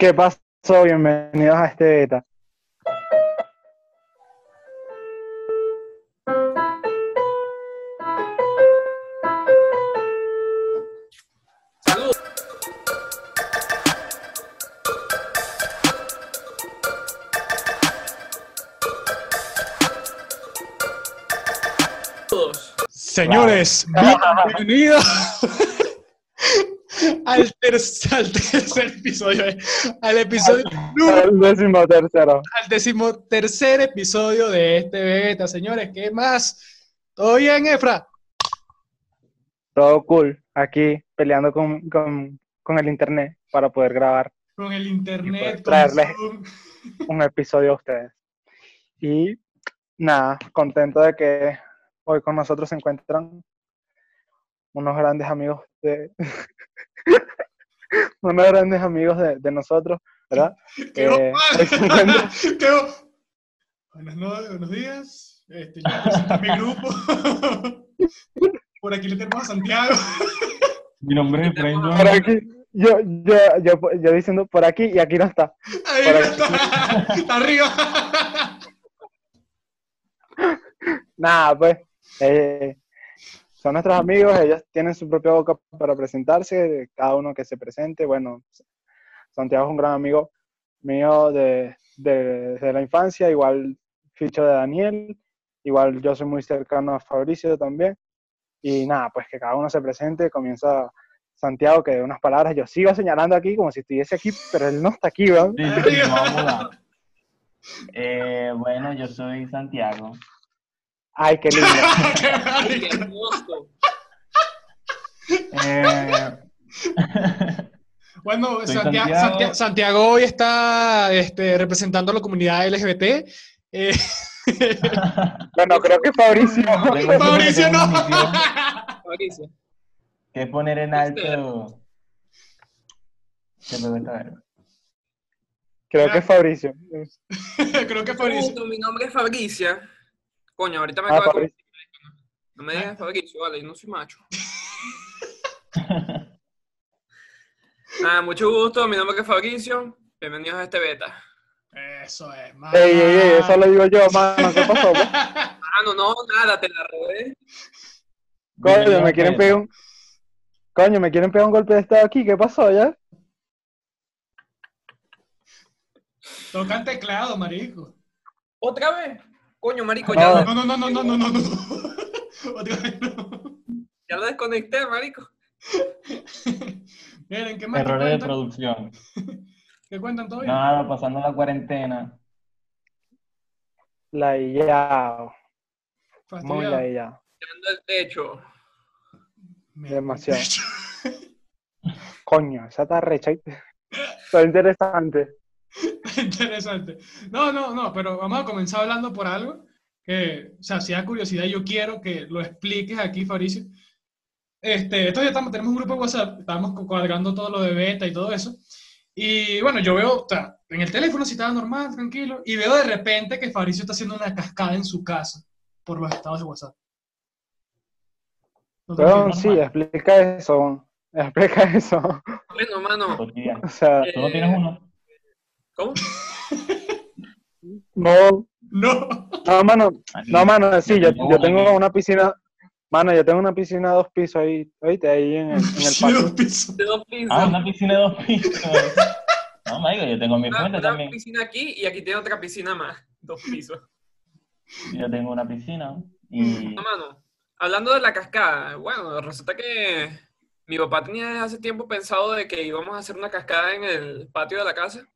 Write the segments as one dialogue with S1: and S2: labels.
S1: ¿Qué pasó? Bienvenidos a este beta.
S2: Salud.
S3: Señores, bienvenidos al, ter- al tercer episodio, eh, al episodio número,
S1: El décimo tercero.
S3: al decimotercer episodio de este beta, señores. ¿Qué más? ¿Todo bien, Efra?
S1: Todo cool. Aquí peleando con, con, con el internet para poder grabar
S3: Con el internet,
S1: traerles- un episodio a ustedes. Y nada, contento de que hoy con nosotros se encuentran unos grandes amigos de unos grandes amigos de, de nosotros, ¿verdad?
S3: ¡Qué
S1: Eh,
S3: ¡Qué Buenas noches, buenos días. Este, yo presento a mi grupo. Por aquí le tenemos a Santiago.
S4: Mi nombre es Efraín
S1: por aquí, yo, yo, yo, yo diciendo por aquí y aquí no está.
S3: Ahí
S1: Por aquí.
S3: está, está arriba.
S1: Nada, pues, eh, son nuestros amigos, ellos tienen su propia boca para presentarse, cada uno que se presente. Bueno, Santiago es un gran amigo mío de, de- la infancia, igual Ficho de Daniel, igual yo soy muy cercano a Fabricio también. Y nada, pues que cada uno se presente, comienza Santiago, que de unas palabras yo sigo señalando aquí como si estuviese aquí, pero él no está aquí, ¿verdad?
S4: Sí. Eh, bueno, yo soy Santiago.
S1: Ay, qué lindo.
S3: Qué
S2: Qué hermoso.
S4: Eh,
S3: Bueno,
S4: Santiago.
S3: Santia- Santiago hoy está este, representando a la comunidad LGBT. Eh,
S1: Bueno, creo que Fabricio.
S4: Tengo-
S3: Mauricio, no.
S2: Mauricio.
S4: que poner en alto. ¿Qué me gusta ver?
S1: Creo que Fabricio.
S3: Creo que
S2: Gusto, mi nombre es Fabricia. Coño, ahorita me
S1: Ah,
S2: acabo de. No me digas Fabricio, vale, yo no soy macho. Nada, mucho gusto, mi nombre es Fabricio. Bienvenidos a este beta.
S3: Eso es, man.
S1: Ey, ey, ey, eso lo digo yo, mano. ¿Qué pasó? pues?
S2: Ah, no, no, nada, te la robé.
S1: Coño, me quieren pegar un. Coño, me quieren pegar un golpe de estado aquí. ¿Qué pasó ya?
S3: Tocan teclado, marico.
S2: ¿Otra vez? Coño, marico,
S1: No.
S2: ya,
S3: No, no, no, no, no, no, no, no. Otra vez no.
S2: ya lo desconecté, marico.
S3: Miren, ¿qué más? ¿Qué
S4: Errores de producción.
S3: ¿Qué cuentan bien?
S4: Nada, pasando la cuarentena.
S1: La Yao. Muy la
S2: el techo.
S1: Demasiado. Coño, esa está recha. Está interesante.
S3: Interesante. No, no, no, pero vamos a comenzar hablando por algo que, o sea, si da curiosidad, yo quiero que lo expliques aquí, Fabricio. Este, esto ya estamos, tenemos un grupo de WhatsApp, estamos cuadrando todo lo de beta y todo eso. Y bueno, yo veo, o sea, en el teléfono si estaba normal, tranquilo, y veo de repente que Fabricio está haciendo una cascada en su casa por los estados de WhatsApp. No entiendo.
S1: sí, explica eso. Explica eso.
S2: Bueno, mano.
S1: O sea,
S4: ¿Tú no tienes uno?
S2: ¿Cómo?
S1: no.
S3: No.
S1: No, mano. No, mano, sí, yo,
S4: tengo
S1: yo
S4: una
S1: tengo una piscina. Mano, yo tengo una piscina de dos pisos ahí, oíste, ahí en el, en el
S3: dos pisos.
S2: De dos pisos.
S4: Ah, una piscina de dos pisos. No, marico, yo tengo mi
S2: una, una
S4: también.
S2: piscina aquí y aquí tiene otra piscina más. Dos pisos.
S4: Yo tengo una piscina. Y.
S2: No, mano. Hablando de la cascada, bueno, resulta que mi papá tenía desde hace tiempo pensado de que íbamos a hacer una cascada en el patio de la casa.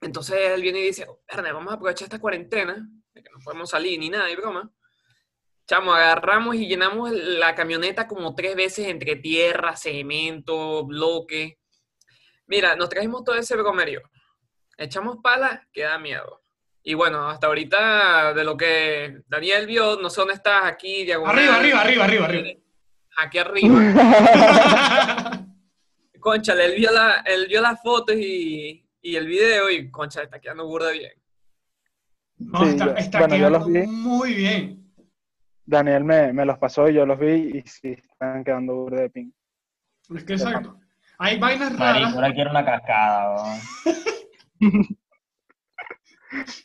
S2: Entonces él viene y dice, Verne, vamos a aprovechar esta cuarentena, de que no podemos salir ni nada, y broma. Chamo, agarramos y llenamos la camioneta como tres veces entre tierra, cemento, bloque. Mira, nos trajimos todo ese bromerio. Echamos pala, que da miedo. Y bueno, hasta ahorita de lo que Daniel vio, no sé dónde estás, aquí, diagonal.
S3: Arriba, arriba, arriba, arriba, arriba.
S2: Aquí arriba. Concha, él vio, la, él vio las fotos y, y el video y, concha, está quedando burda bien.
S3: No,
S1: Sí,
S3: está,
S1: yo-
S3: está
S1: bueno, yo
S3: quedando
S1: los vi.
S3: muy bien.
S1: Daniel me, me los pasó y yo los vi y sí, están quedando burda de ping.
S3: Es que exacto. Hay vainas raras.
S4: Marico, ahora quiero una cascada.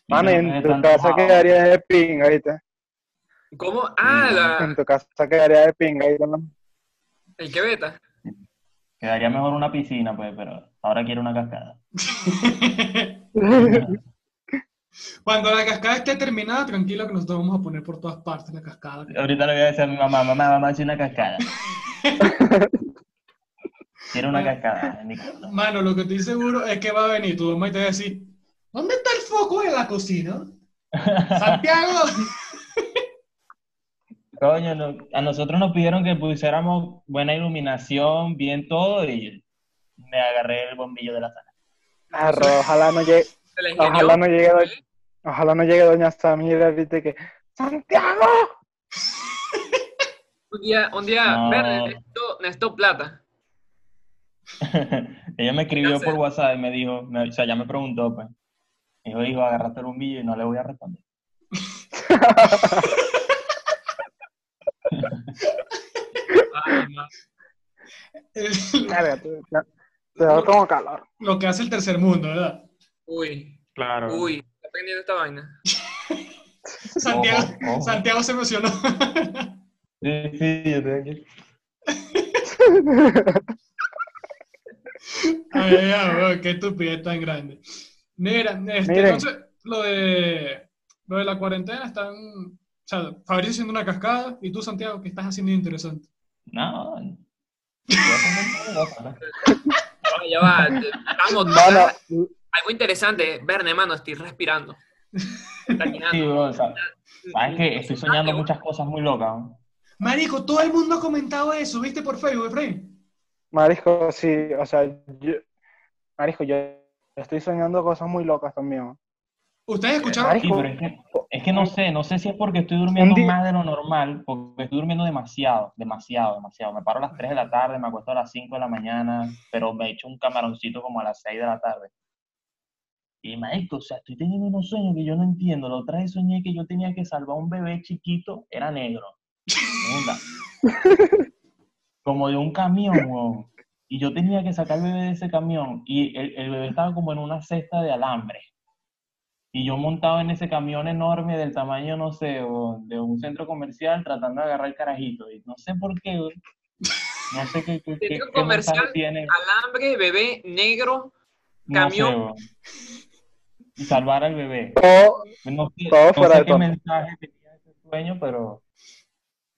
S1: Mano, en tu casa quedaría de pinga, ¿viste?
S2: ¿Cómo? Ah,
S1: En
S2: la,
S1: tu casa quedaría de pinga, ¿viste?
S2: el que beta.
S4: Quedaría mejor una piscina, pues, pero ahora quiero una cascada.
S3: Cuando la cascada esté terminada, tranquilo que nosotros vamos a poner por todas partes la cascada.
S4: Ahorita le voy a decir a mi mamá, mamá, mamá, hace una cascada. quiero una cascada en mi casa.
S3: Mano, lo que estoy seguro es que va a venir tu mamá y te va a decir, ¿dónde está el foco de la cocina? Santiago.
S4: Coño, no- a nosotros nos pidieron que pusiéramos buena iluminación, bien todo, y me agarré el bombillo de la sala.
S1: Arro, ojalá no llegue, ojalá no llegue, doña, ojalá no llegue doña Samira, ¿viste? Que, ¡Santiago!
S2: Un día, un día,
S4: No.
S2: verde, necesito, necesito plata.
S4: Ella me escribió por WhatsApp y me dijo, me- o sea, ya me preguntó, pues. Me dijo, hijo, agarraste el bombillo y no le voy a responder.
S1: Verga, te, te- da como calor.
S3: lo que hace el tercer mundo, ¿verdad?
S2: Uy,
S1: Claro.
S2: uy, está pendiente esta vaina.
S3: Santiago,
S4: Ojo, ojo.
S3: Santiago se emocionó.
S4: Sí, sí, yo estoy aquí.
S3: Ay, qué estupidez tan grande. Mira, este, entonces, lo de, lo de la cuarentena están, o sea, Fabricio haciendo una cascada y tú, Santiago, ¿qué estás haciendo interesante?
S4: No. ¿no?
S2: No, ya va. Vamos,
S1: Mano,
S2: algo interesante. Verne, mano, estoy respirando. Está
S4: Sí,
S2: llenando.
S4: bro, o sea, sabes que estoy soñando muchas cosas muy locas. ¿no?
S3: Marico, todo el mundo ha comentado eso, ¿viste por Facebook, Efraín?
S1: Marisco, sí, o sea, yo, Marisco, yo estoy soñando cosas muy locas también.
S3: ¿Ustedes escucharon?
S1: Marico,
S4: Sí, pero es que, es que no sé, no sé si es porque estoy durmiendo más de lo normal, porque estoy durmiendo demasiado, demasiado, demasiado. Me paro a las 3 de la tarde, me acuesto a las 5 de la mañana, pero me echo un camaroncito como a las 6 de la tarde. Y marico, o sea, estoy teniendo unos sueños que yo no entiendo. La otra vez soñé que yo tenía que salvar a un bebé chiquito, era negro. Como de un camión, weón. Y yo tenía que sacar al bebé de ese camión. Y el, el bebé estaba como en una cesta de alambre. Y yo montado en ese camión enorme del tamaño, no sé, o de un centro comercial tratando de agarrar el carajito. Y no sé por qué, güey. No sé qué, qué,
S2: comercial,
S4: tiene.
S2: Alambre, bebé, negro.
S4: No sé,
S2: camión.
S4: Y salvar al bebé.
S1: todo,
S4: No sé,
S1: Todo
S4: no
S1: fuera
S4: sé
S1: de
S4: qué
S1: tono.
S4: mensaje tenía ese sueño, pero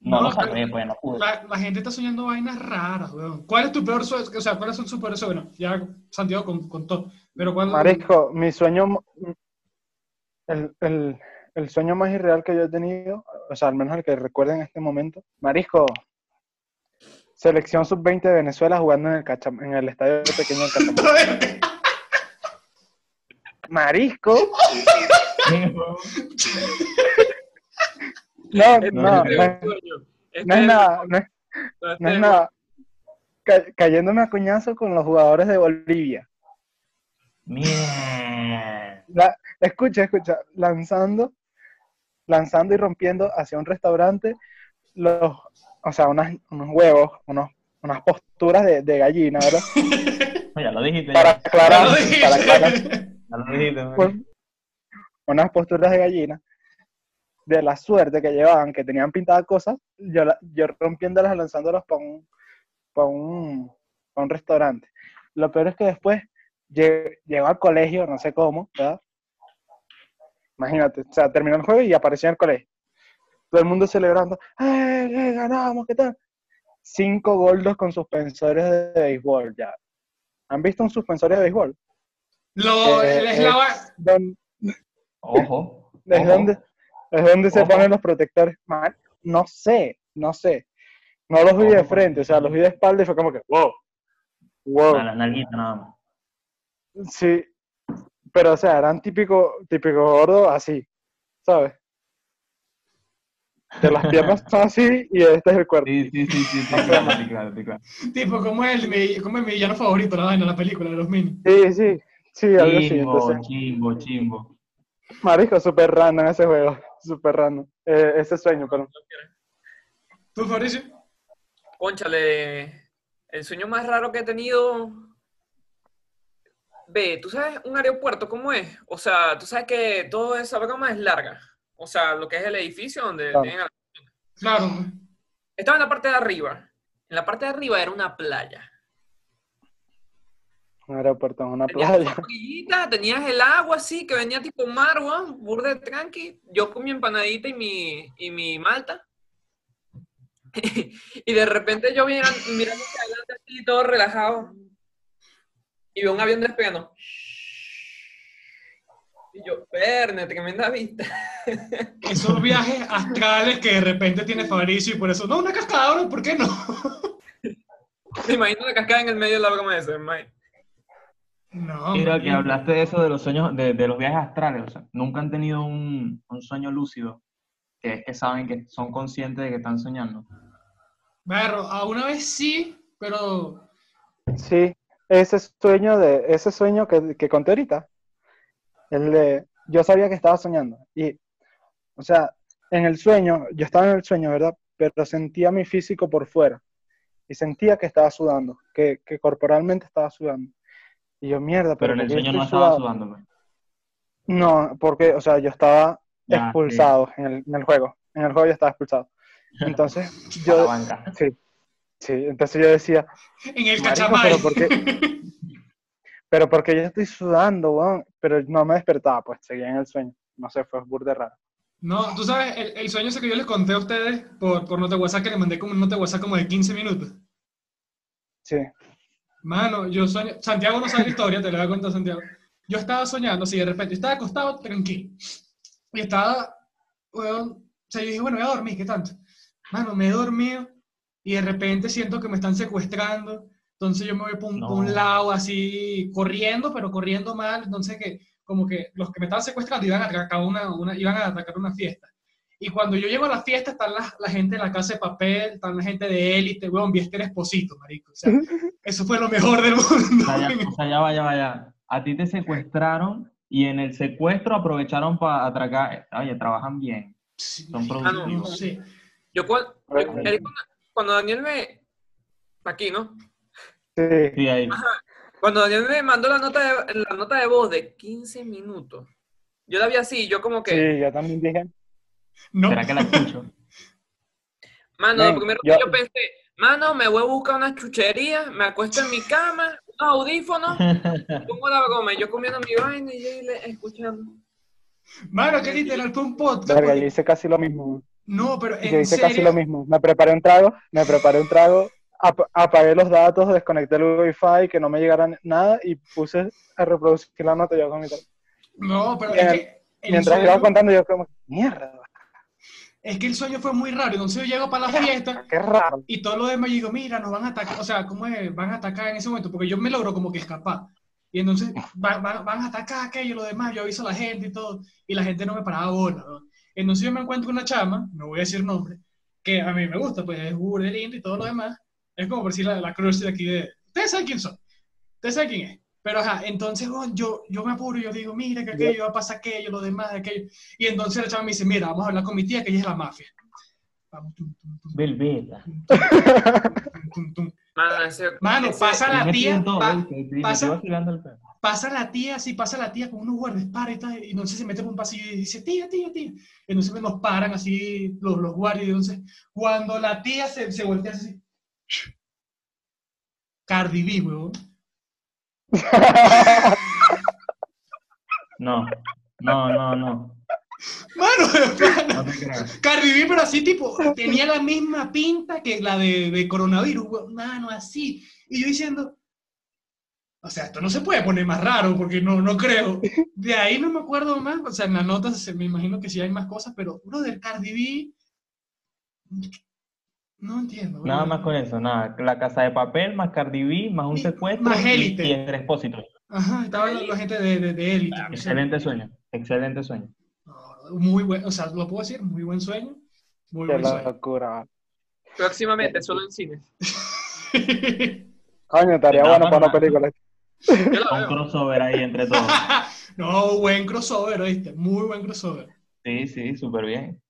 S4: no,
S3: No,
S4: lo salvé,
S3: pero-
S4: pues no pude.
S3: La, la gente está soñando vainas raras, weón. ¿Cuál es tu peor sueño? O sea, ¿cuáles son sus peores sueños? Bueno, ya Santiago con- contó. Pero ¿cuál
S1: Marisco, mi sueño, el, el, el sueño más irreal que yo he tenido, o sea, al menos el que recuerdo en este momento, Marisco, selección sub-20 de Venezuela jugando en el, Cacham- en el estadio pequeño de Cacham- Marisco, no,
S2: Este
S1: no.
S2: Este
S1: no es nada, no es,
S2: este
S1: no es
S2: el-
S1: nada. Ca- cayéndome a coñazo con los jugadores de Bolivia.
S4: Mierda.
S1: La- escucha, escucha, lanzando, lanzando y rompiendo hacia un restaurante los, o sea, unas- unos huevos, unos, unas posturas de, de gallina, ¿verdad?
S4: Ya lo dijiste.
S1: Para aclarar, para aclarar,
S4: Ya lo dijiste,
S1: pues, unas posturas de gallina, de la suerte que llevaban, que tenían pintadas cosas, yo, la- yo rompiéndolas, lanzándolas para un, para un, pa' un restaurante. Lo peor es que después lle- llegó al colegio, no sé cómo, ¿verdad? Imagínate, o sea, terminó el juego y apareció en el colegio. Todo el mundo celebrando, ¡eh, eh, ganamos, qué tal! Cinco goldos con suspensores de béisbol, ya. ¿Han visto un suspensor de béisbol?
S3: Lo,
S1: Eh,
S3: es
S1: Don-
S4: Ojo.
S1: ¿Es
S4: ojo.
S1: donde, es donde se ponen los protectores? Man, no sé, no sé. No los vi de frente, o sea, los vi de espalda y fue como que, wow, wow.
S4: A la nalguita nada más.
S1: Sí, pero o sea, eran típico, típico gordo así, ¿sabes? Que las piernas son así y este es el cuerpo.
S4: Sí, sí, sí, sí, sí, claro, sí, claro, sí, claro.
S3: tipo, como es el, mi- como es mi villano favorito, la vaina, la película de los mini.
S1: Sí, sí, sí, algo así.
S4: Chimbo,
S1: Entonces,
S4: chimbo, chimbo.
S1: marisco, súper random ese juego, súper random. Eh, ese sueño, pero
S3: ¿Tú, Fabricio?
S2: Cónchale, el sueño más raro que he tenido. Ve, ¿tú sabes un aeropuerto cómo es? O sea, tú sabes que toda esa broma es larga. O sea, lo que es el edificio donde
S1: Claro.
S2: tienen a-
S3: Claro.
S2: Estaba en la parte de arriba. En la parte de arriba era una playa.
S1: Un aeropuerto en una
S2: Tenías
S1: playa.
S2: tenías el agua así, que venía tipo mar, weón, burde tranqui. Yo con mi empanadita y mi, y mi malta. y de repente yo miran- mirando hacia adelante así, todo relajado. Y veo un avión despegando. Y yo, perne, tremenda vista.
S3: Esos viajes astrales que de repente tiene Fabricio y por eso, no, una cascada, bro, ¿por qué no?
S2: Me imagino la cascada en el medio de la broma esa, Mike.
S3: No.
S4: Mira, que hablaste de eso de los sueños, de, de los viajes astrales, o sea, nunca han tenido un, un sueño lúcido, que es que saben que son conscientes de que están soñando.
S3: Berro, a una vez sí, pero
S1: Sí, ese sueño de, ese sueño que, que conté ahorita, el de, yo sabía que estaba soñando. Y, o sea, en el sueño, yo estaba en el sueño, ¿verdad? Pero sentía mi físico por fuera. Y sentía que estaba sudando, que, que corporalmente estaba sudando. Y yo, mierda,
S4: Pero
S1: pero
S4: en el
S1: ¿por qué
S4: sueño no estaba
S1: sudando?
S4: sudando. pues.
S1: No, porque, o sea, yo estaba
S4: Ya,
S1: expulsado en, el, en el juego. En el juego yo estaba expulsado. Entonces, yo, sí, sí, entonces yo decía,
S3: en el cachamay.
S1: pero ¿por qué? pero porque yo estoy sudando, weón, pero no me despertaba, pues seguía en el sueño. No sé, fue burde raro.
S3: No, tú sabes, el, el sueño ese que yo les conté a ustedes por, por nota WhatsApp, que le mandé como un nota WhatsApp como de 15 minutos.
S1: Sí.
S3: Mano, yo sueño, Santiago no sabe la historia, te la voy a contar Santiago. Yo estaba soñando, así de repente, yo estaba acostado tranquilo. Y estaba, weón, o sea, yo dije, bueno, voy a dormir, ¿qué tanto? Mano, me he dormido y de repente siento que me están secuestrando. Entonces yo me voy por un,
S4: No.
S3: por un lado así, corriendo, pero corriendo mal. Entonces que, como que los que me estaban secuestrando iban a atacar una, una, iban a atacar una fiesta. Y cuando yo llego a la fiesta, están la, la gente de la casa de papel, están la gente de élite, weón, vi a Esther Esposito, marico. O sea, eso fue lo mejor del
S4: O
S3: mundo.
S4: sea, ya, o sea, ya vaya, vaya. A ti te secuestraron y en el secuestro aprovecharon para atracar. Oye, trabajan bien.
S3: Sí,
S4: Son productivos.
S3: no sé.
S2: Yo, cuan- yo- él cuando, Daniel me... Aquí, ¿no?
S1: Sí.
S4: Sí, ahí.
S2: Cuando Daniel me mandó la nota de, la nota de voz de 15 minutos, yo la vi así, yo como que,
S1: Sí, yo también dije.
S3: No,
S4: ¿Será que la escucho?
S2: mano, lo primero
S1: yo-
S2: que yo pensé, mano, me voy a buscar unas chucherías, me acuesto en mi cama, unos audífonos, pongo la broma, y yo comiendo mi vaina y yo le- escuchando.
S3: mano, que literal fue un podcast.
S1: Verga, yo hice casi lo mismo.
S3: No, pero
S1: Yo
S3: en
S1: hice casi
S3: serio,
S1: lo mismo. Me preparé un trago, me preparé un trago, ap- apagué los datos, desconecté el Wi-Fi, que no me llegara nada y puse a reproducir la nota yo con mi trago.
S3: no, pero es
S1: en-
S3: que el
S1: Mientras
S3: sueño-
S1: iba contando, yo como, mierda,
S3: es que el sueño fue muy raro. Entonces yo llego para la fiesta
S1: qué raro.
S3: y todo lo demás yo digo, mira, nos van a atacar, o sea, ¿cómo es? Van a atacar en ese momento, porque yo me logro como que escapar. Y entonces van, van- van a atacar aquello, lo demás, yo aviso a la gente y todo, y la gente no me paraba bola. ¿no? Entonces yo me encuentro con una chama, no voy a decir nombre, que a mí me gusta, pues es burde lindo y todo lo demás. Es como por decir la, la crush de aquí de... Ustedes saben quién son, ustedes saben quién es. Pero ajá, entonces weón, yo, yo me apuro y yo digo, mira que aquello va a pasar aquello, lo demás, aquello. Y entonces la chama me dice, mira, vamos a hablar con mi tía, que ella es la mafia. Vamos, tum, tum, tum,
S4: Velveta.
S3: tum, tum, tum.
S2: Mano, ese-
S3: Mano,
S2: ese-
S3: pasa la tía, pasa- la tía, sí, pasa la tía con unos guardaespaldas y tal, y entonces se mete por un pasillo y dice, tía, tía, tía. Entonces nos paran así los, los guardias, y entonces cuando la tía se, se voltea así, Cardi B, weón.
S4: No, no, no, no.
S3: Mano. Cardi B, pero así tipo, tenía la misma pinta que la de, de coronavirus. Mano, así. Y yo diciendo, o sea, esto no se puede poner más raro porque no, no creo. De ahí no me acuerdo más, o sea, en las notas se- me imagino que sí hay más cosas, pero uno del Cardi B, no entiendo.
S4: Nada
S3: weón.
S4: más con eso, nada. La casa de papel, más Cardi B, más un
S3: Y-
S4: secuestro
S3: más
S4: y-
S3: élite.
S4: y el expósito.
S3: Ajá, estaba la, la gente de, de, de élite. sé.
S4: Excelente sueño, excelente sueño.
S3: Muy buen, o sea, lo puedo decir, muy buen sueño. Muy
S1: Qué
S3: buen sueño.
S1: locura.
S2: próximamente, solo en cines.
S1: Coño, estaría
S4: No,
S1: bueno
S4: no,
S1: para una
S4: no.
S1: película.
S4: Un crossover ahí entre todos.
S3: no, buen crossover, ¿oíste? Muy buen crossover.
S4: Sí, sí, súper bien.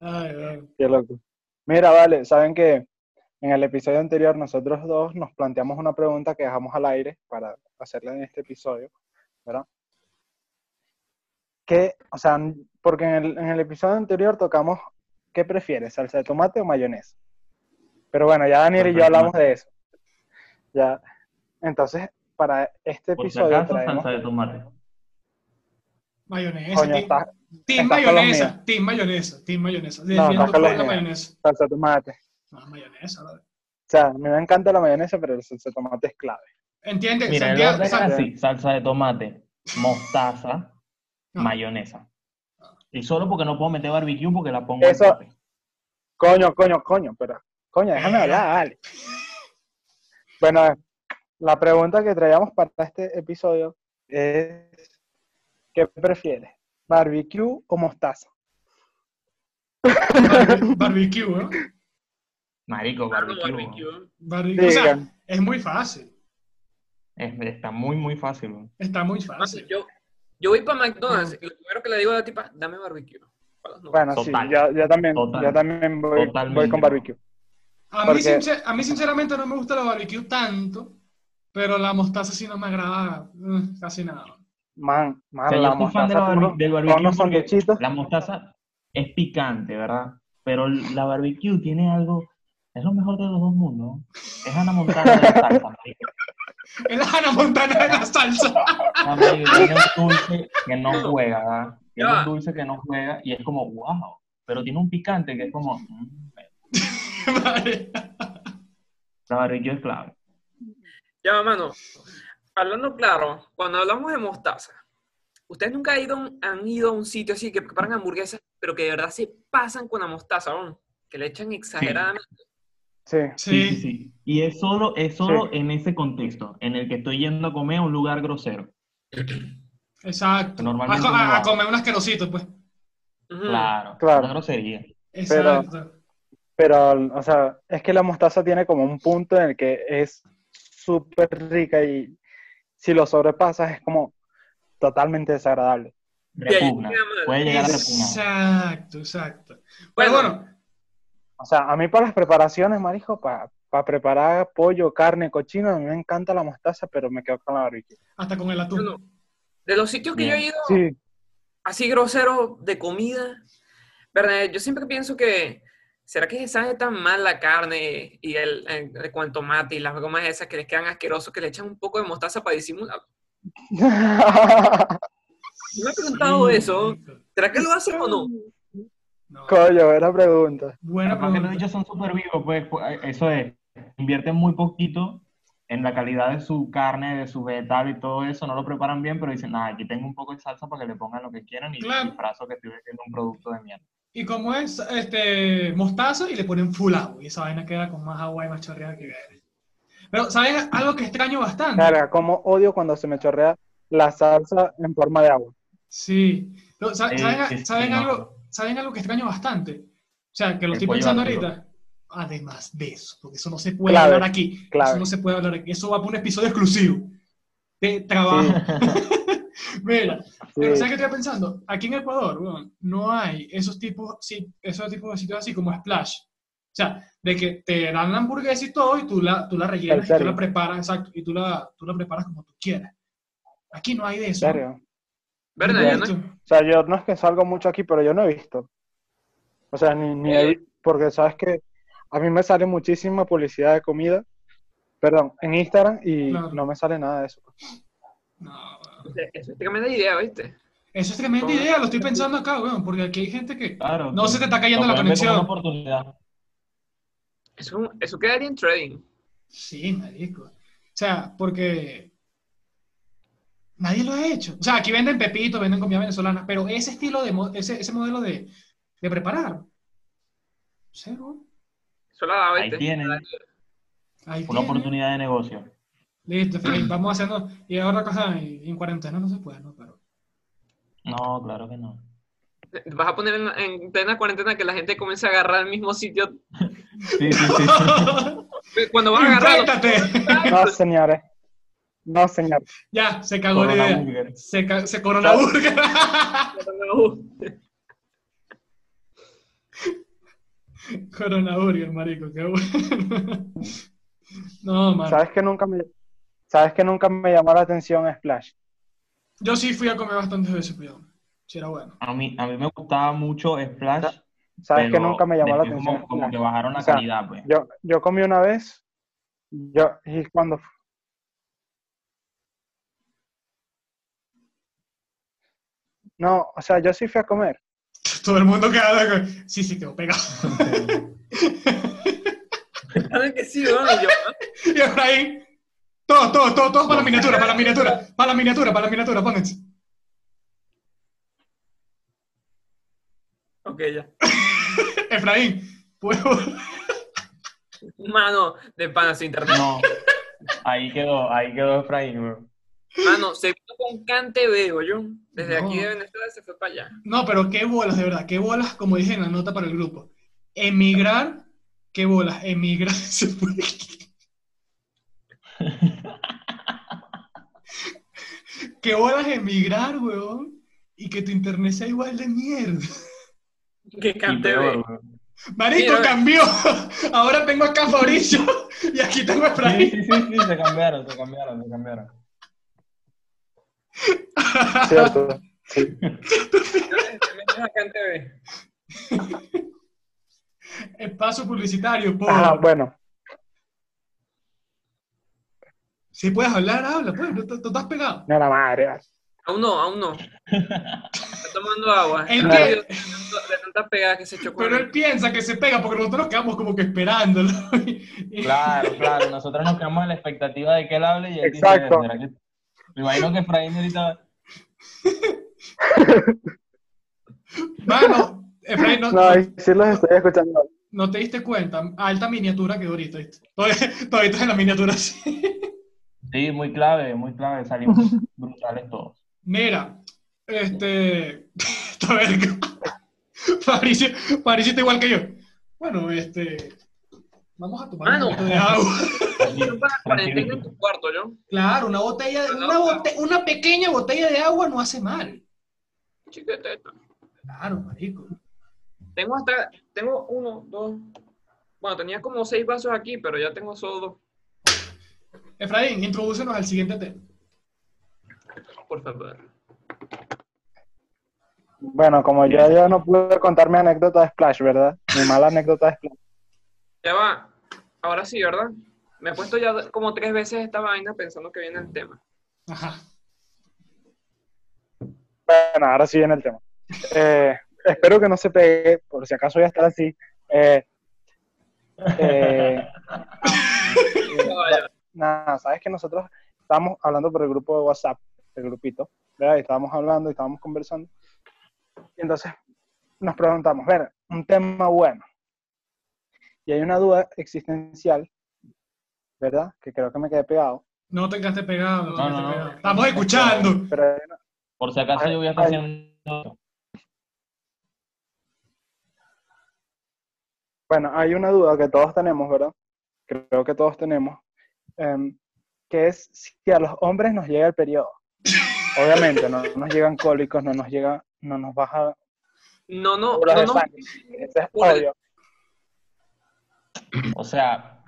S3: Ay, ay.
S1: Qué loco. Mira, vale, saben que en el episodio anterior nosotros dos nos planteamos una pregunta que dejamos al aire para hacerla en este episodio, ¿verdad? Que, o sea, porque en el, en el episodio anterior tocamos ¿qué prefieres, salsa de tomate o mayonesa? Pero bueno, ya Daniel y yo hablamos de eso. Ya. Entonces, para este
S4: Por si
S1: episodio
S4: acaso,
S1: traemos...
S4: salsa de tomate.
S3: Mayonesa.
S1: Coño,
S3: team,
S1: estás-
S3: team mayonesa. Team mayonesa. Team mayonesa.
S1: No,
S3: la
S1: míos.
S3: mayonesa.
S1: salsa de tomate.
S3: No, mayonesa. brother.
S1: O sea, a mí me encanta la mayonesa, pero el salsa de tomate es clave.
S3: ¿Entiendes?
S4: Mira, el
S3: Santiago-
S4: orden es
S3: San-
S4: así: salsa de tomate, mostaza,
S3: No.
S4: mayonesa. Y solo porque no puedo meter barbecue porque la pongo
S1: Eso-
S4: al.
S1: Coño, coño, coño, pero... Coño, déjame hablar, vale. Bueno, la pregunta que traíamos para este episodio es... ¿Qué prefieres? ¿Barbecue o mostaza?
S3: barbe- barbecue, ¿no?
S4: Marico, barbecue.
S2: barbecue.
S3: Barbecue. O sea,
S1: Digan.
S3: es muy fácil.
S4: Es- está muy, muy fácil.
S3: Está muy fácil.
S2: yo, yo voy para McDonald's y lo primero que le digo a la tipa, dame barbecue.
S1: Bueno,
S4: Total.
S1: sí, yo, yo también,
S4: Total.
S1: yo también voy, con barbecue.
S3: A mí,
S1: porque-
S3: sincer- a mí sinceramente no me gusta la barbecue tanto, pero la mostaza sí no me agrada mm, casi nada.
S1: Man, man,
S4: O sea, yo
S1: la
S4: soy fan de la
S1: mostaza
S4: barbe-
S1: con-
S4: del barbecue porque la mostaza es picante, ¿verdad? Pero la barbecue tiene algo, es lo mejor de los dos mundos. Es Ana Montana de la salsa.
S3: Es la Hannah Montana de la salsa.
S4: Ah, marico, Tiene un dulce que no juega, ¿verdad? Tiene
S2: Ya.
S4: un dulce que no juega y es como, wow. Pero tiene un picante que es como, mm,
S3: Vale.
S4: la barbecue es clave.
S2: Ya, mano. Hablando claro, cuando hablamos de mostaza, ¿ustedes nunca han ido, a un- han ido a un sitio así que preparan hamburguesas, pero que de verdad se pasan con la mostaza, ¿no? Que le echan exageradamente.
S1: Sí,
S4: Sí, sí,
S3: Sí.
S4: sí. Y es solo, es solo
S1: Sí.
S4: en ese contexto, en el que estoy yendo a comer a un lugar grosero.
S3: Exacto.
S4: Normalmente
S3: a, comer un asquerosito, pues.
S4: Claro,
S1: Claro.
S4: una grosería.
S3: Exacto.
S1: pero, o sea, es que la mostaza tiene como un punto en el que es súper rica y si lo sobrepasas es como totalmente desagradable.
S4: Repugna. Puede llegar a repugnar.
S3: Exacto, exacto. Pero
S2: Bueno,
S3: bueno,
S1: O sea, a mí para las preparaciones, marijo, para preparar pollo, carne, cochino, a mí me encanta la mostaza, pero me quedo con la barbecue.
S3: hasta con el atún.
S2: bueno, de los sitios que yo he ido
S1: Sí,
S2: así grosero de comida, ¿verdad? Yo siempre pienso que, ¿será que sabe tan mal la carne y el, el- el- con el tomate y las gomas esas que les quedan asquerosos, que le echan un poco de mostaza para disimular? Yo me he preguntado
S3: Sí,
S2: eso.
S3: marico.
S2: ¿Será que lo hacen o no?
S1: Coño, buena pregunta.
S3: Buena
S4: Capaz que los bichos son súper vivos, pues, pues, eso es. Invierten muy poquito en la calidad de su carne, de su vegetal y todo eso, no lo preparan bien, pero dicen, nada, aquí tengo un poco de salsa para que le pongan lo que quieran y
S3: Claro.
S4: disfrazo que estoy vendiendo un producto de mierda.
S3: Y como es este mostaza y le ponen full agua. Y esa vaina queda con más agua y más chorreada que viene. Pero, ¿saben algo que extraño bastante?
S1: Carga, como odio cuando se me chorrea la salsa en forma de agua.
S3: Sí. Pero, ¿sa-
S4: Eh,
S3: ¿Saben, algo, ¿Saben algo que extraño bastante? O sea, que lo
S4: El
S3: estoy pensando ahorita. Además de eso, porque eso no se puede
S1: Clave,
S3: hablar aquí.
S1: clave.
S3: Eso no se puede hablar aquí. Eso va para un episodio exclusivo de trabajo. Mira, pero
S1: Sí.
S3: ¿sabes qué estoy pensando? Aquí en Ecuador, weón, no hay esos tipos, sí, esos tipos de sitios así como Splash. O sea, de que te dan la hamburguesa y todo y tú la, tú la rellenas y tú la preparas, exacto, y tú la, tú la preparas como tú quieras. Aquí no hay de
S1: ¿En
S3: eso.
S1: serio?
S2: ¿Verdad?
S3: ¿No
S2: Ya
S3: has
S2: no-?
S1: O sea, yo no es que salgo mucho aquí, pero yo no he visto. O sea, ni, ni he vi- porque sabes que a mí me sale muchísima publicidad de comida, perdón, en Instagram y
S3: Claro.
S1: no me sale nada de eso.
S3: No.
S2: Eso es tremenda idea, ¿viste?
S3: Eso es tremenda
S2: ¿Cómo?
S3: idea, lo estoy pensando acá, weón, porque aquí hay gente que...
S4: Claro.
S3: No
S4: que
S3: se te está cayendo la conexión.
S4: una oportunidad.
S2: Eso, eso quedaría en trading.
S3: Sí, marico. O sea, porque nadie lo ha hecho. O sea, aquí venden pepito, venden comida venezolana, pero ese estilo de, ese, ese modelo de, de preparar, cero.
S2: Da,
S4: Ahí tienen
S3: Ahí
S4: una
S3: tiene.
S4: oportunidad de negocio.
S3: Listo, fin, vamos haciendo. Y ahora cosa en, en cuarentena no se puede, ¿no? Pero.
S4: No, claro que no.
S2: Vas a poner en, en plena cuarentena que la gente comience a agarrar el mismo sitio.
S4: Sí, sí, sí.
S2: Cuando van a agarrar...
S3: ¡Inféctate!
S1: No, señores. No, señor.
S3: ya, se cagó la idea. Se, ca- se coronaburger. Coronaburger, marico, qué bueno. No, man.
S1: ¿Sabes que nunca me, sabes que nunca me llamó la atención Splash?
S3: Yo sí fui a comer bastantes veces, cuidado. Sí, era bueno.
S4: A mí, a mí me gustaba mucho Splash.
S1: ¿Sabes que
S4: pero
S1: nunca me llamó la atención
S4: Como, que bajaron la
S1: O sea,
S4: calidad, pues.
S1: Yo, yo comí una vez, yo, y cuando... No, o sea, yo sí fui a comer.
S3: Todo el mundo quedaba con- Sí, sí, quedó pegado.
S2: ¿Saben que sí? Y yo.
S3: Y Efraín, todos, todos, todos, todos para la miniatura, para la miniatura, para la miniatura, para la miniatura, pónganse.
S2: Ok, ya.
S3: Efraín, puedo.
S2: Mano, de panas internet.
S4: No. Ahí quedó, ahí quedó Efraín, weón.
S2: Mano, se vino con Cante Vego, yo. Desde
S3: No.
S2: aquí de Venezuela se fue para allá.
S3: No, pero qué bolas, de verdad, qué bolas, como dije en la nota para el grupo. Emigrar, qué bolas, emigrar se fue. qué bolas emigrar, weón, y que tu internet sea igual de mierda.
S2: Que
S4: Y
S2: Cante
S4: peor,
S2: Vego.
S4: weón.
S3: Marico,
S2: Mira.
S3: cambió. Ahora tengo acá a Fabricio y aquí tengo a
S4: Sí,
S3: Efraín.
S4: sí, sí, sí, se cambiaron, se cambiaron, se cambiaron.
S1: ¿Cierto? Sí.
S3: Espacio publicitario, por.
S1: Ajá, bueno,
S3: Si puedes hablar, habla, pues, no, te- estás pegado.
S1: no la madre.
S2: Aún no, aún no. Está tomando agua.
S3: Pero él piensa que se pega porque nosotros nos quedamos como que esperándolo.
S4: Claro, claro, nosotros nos quedamos en la expectativa de que él hable y él dice,
S1: Exacto.
S4: ¿será que- Me imagino que Efraín ahorita...
S3: Mano, Efraín, no,
S1: No, sí los estoy escuchando.
S3: no te diste cuenta. Alta miniatura que ahorita. todavía estás en la miniatura así.
S4: Sí, muy clave, muy clave, salimos brutales todos.
S3: Mira, este. Esta verga. Fabricio, Fabricio está igual que yo. Bueno, este. Vamos a tomar
S2: Mano.
S3: un poquito de agua.
S2: En tu cuarto.
S3: Claro, una botella, una, bote- una pequeña botella de agua no hace mal.
S2: Chiquiteta.
S3: Claro, marico.
S2: Tengo hasta, tengo uno, dos. Bueno, tenía como seis vasos aquí, pero ya tengo solo dos.
S3: Efraín, introdúcenos al siguiente tema.
S2: Por favor.
S1: Bueno, como yo ya no pude contar mi anécdota de Splash, ¿verdad? Mi mala anécdota de Splash.
S2: Ya va. Ahora sí, ¿verdad? Me he puesto ya como tres veces esta vaina pensando que viene el tema.
S3: Ajá.
S1: Bueno, ahora sí viene el tema. Eh, espero que no se pegue, por si acaso voy a estar así. Eh, eh,
S2: Ya ya
S1: nada, sabes que nosotros estábamos hablando por el grupo de WhatsApp, el grupito, ¿verdad? Y estábamos hablando y estábamos conversando. Y entonces nos preguntamos, ver, un tema bueno. Y hay una duda existencial, ¿verdad? Que creo que me quedé pegado.
S3: No te quedaste pegado. No,
S4: No,
S3: pegado. Estamos escuchando.
S1: Pero
S4: Por si acaso yo voy a estar haciendo...
S1: Bueno, hay una duda que todos tenemos, ¿verdad? Creo que todos tenemos, em, que es si a los hombres nos llega el periodo. Obviamente, no nos llegan cólicos, no nos llega, no nos baja
S2: No, no, no, no.
S1: Eso es obvio.
S4: O sea,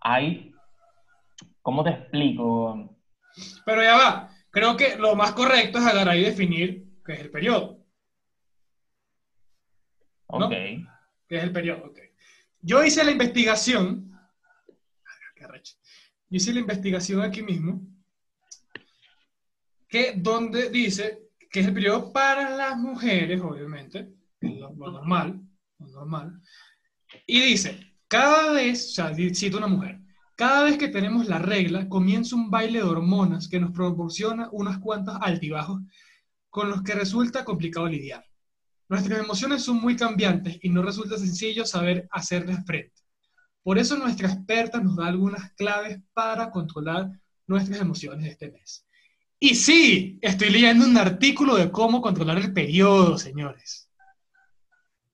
S4: hay... ¿Cómo te explico?
S3: Pero ya va. Creo que lo más correcto es agarrar y definir qué es el periodo. ¿No?
S4: Ok.
S3: ¿Qué es el periodo? ok. Yo hice la investigación. Qué. Yo hice la investigación aquí mismo. Que donde dice que es el periodo para las mujeres, obviamente. Lo, lo normal. Lo normal. Y dice, cada vez, o sea, cito una mujer, cada vez que tenemos la regla, comienza un baile de hormonas que nos proporciona unos cuantos altibajos con los que resulta complicado lidiar. Nuestras emociones son muy cambiantes y no resulta sencillo saber hacerles frente. Por eso nuestra experta nos da algunas claves para controlar nuestras emociones este mes. Y sí, estoy leyendo un artículo de cómo controlar el periodo, señores.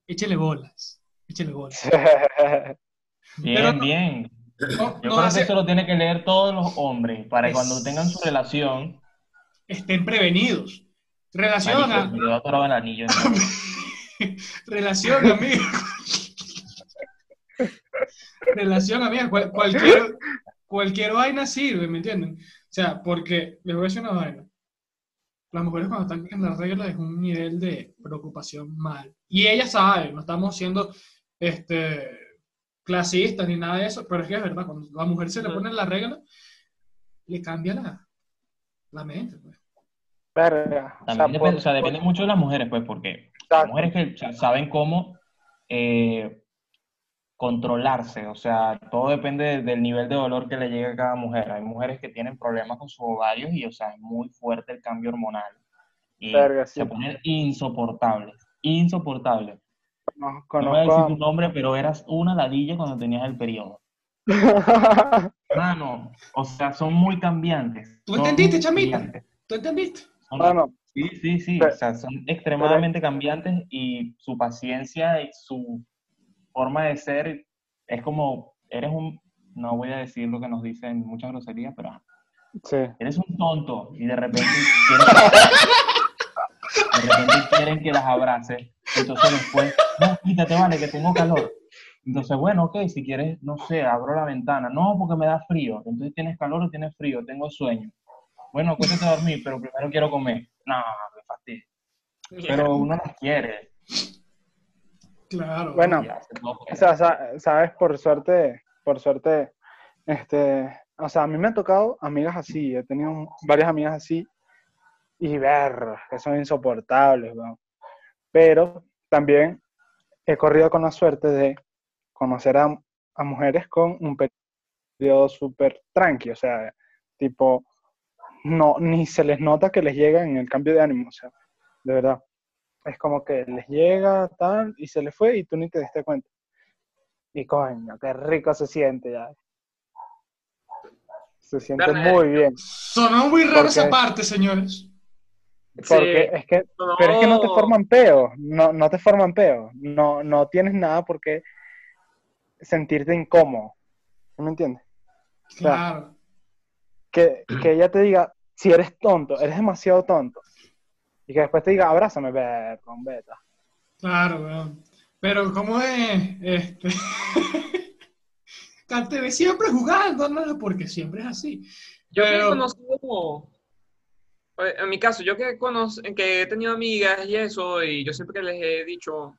S3: Échele bolas, échele bolas.
S4: Bien,
S3: Pero no-
S4: bien.
S3: No,
S4: Yo
S3: no
S4: creo que eso lo tienen que leer todos los hombres para que cuando tengan su relación,
S3: estén prevenidos. Relación
S4: marico,
S3: a...
S4: me quedó atorado el anillo.
S3: relación amiga. relación amiga, cual- cualquier, cualquier vaina sirve, ¿me entienden? O sea, porque les voy a decir una vaina. Las mujeres cuando están en la regla es un nivel de preocupación mal. Y ellas saben, no estamos siendo este, clasistas ni nada de eso, pero es que es verdad, cuando la mujer se le pone la regla, le cambia la, la mente. pues.
S1: Verga. O sea,
S4: También depende,
S1: por-
S4: o sea, depende mucho de las mujeres, pues, porque hay
S1: Exacto.
S4: mujeres que o sea, saben cómo eh, controlarse, o sea, todo depende de- del nivel de dolor que le llegue a cada mujer. Hay mujeres que tienen problemas con sus ovarios y, o sea, es muy fuerte el cambio hormonal. Y
S1: Verga, sí.
S4: se ponen insoportables, insoportables.
S1: No,
S4: No voy a decir
S1: conozco
S4: tu nombre, pero eras una ladilla cuando tenías el periodo. Mano, o sea, son muy cambiantes.
S3: ¿Tú entendiste, chamita?
S4: cambiantes.
S3: ¿Tú entendiste?
S4: Son- Sí, sí, sí,
S1: Pero-
S4: o sea, son extremadamente cambiantes y su paciencia y su forma de ser es como, eres un, no voy a decir lo que nos dicen muchas groserías, pero
S1: sí.
S4: eres un tonto y de repente de repente quieren que las abraces, entonces después, no, quítate, vale, que tengo calor. Entonces, bueno, ok, si quieres, no sé, abro la ventana. No, porque me da frío. Entonces, ¿tienes calor o tienes frío? Tengo sueño. Bueno, acuéstate a dormir, pero primero quiero comer. No, me fastidio. Pero uno las quiere.
S3: Claro.
S1: Bueno, O sea, sabes, por suerte, por suerte, este, o sea, a mí me ha tocado amigas así, he tenido varias amigas así, y ver, que son insoportables, weón. Pero también he corrido con la suerte de conocer a, a mujeres con un periodo súper tranqui, o sea, tipo, no, ni se les nota que les llega en el cambio de ánimo, o sea, de verdad. Es como que les llega tal y se les fue y tú ni te diste cuenta. Y coño, qué rico se siente ya. Se siente
S2: Verne,
S1: muy bien.
S3: Sonó muy raro
S1: Porque-
S3: esa parte, señores.
S1: Porque es que,
S2: No.
S1: pero es que no te forman peos, no, no te forman peos. No, no tienes nada por qué sentirte incómodo. ¿Sí ¿Me entiendes? sea,
S3: Claro.
S1: Que, que ella te diga, si eres tonto, eres demasiado tonto. Y que después te diga, abrázame, con beta.
S3: Claro, weón. Pero ¿cómo es? Este... Siempre jugando, ¿no? Porque siempre es así.
S2: Yo
S3: Pero-
S2: conocido como... En mi caso, yo que, que he tenido amigas y eso, y yo siempre que les he dicho...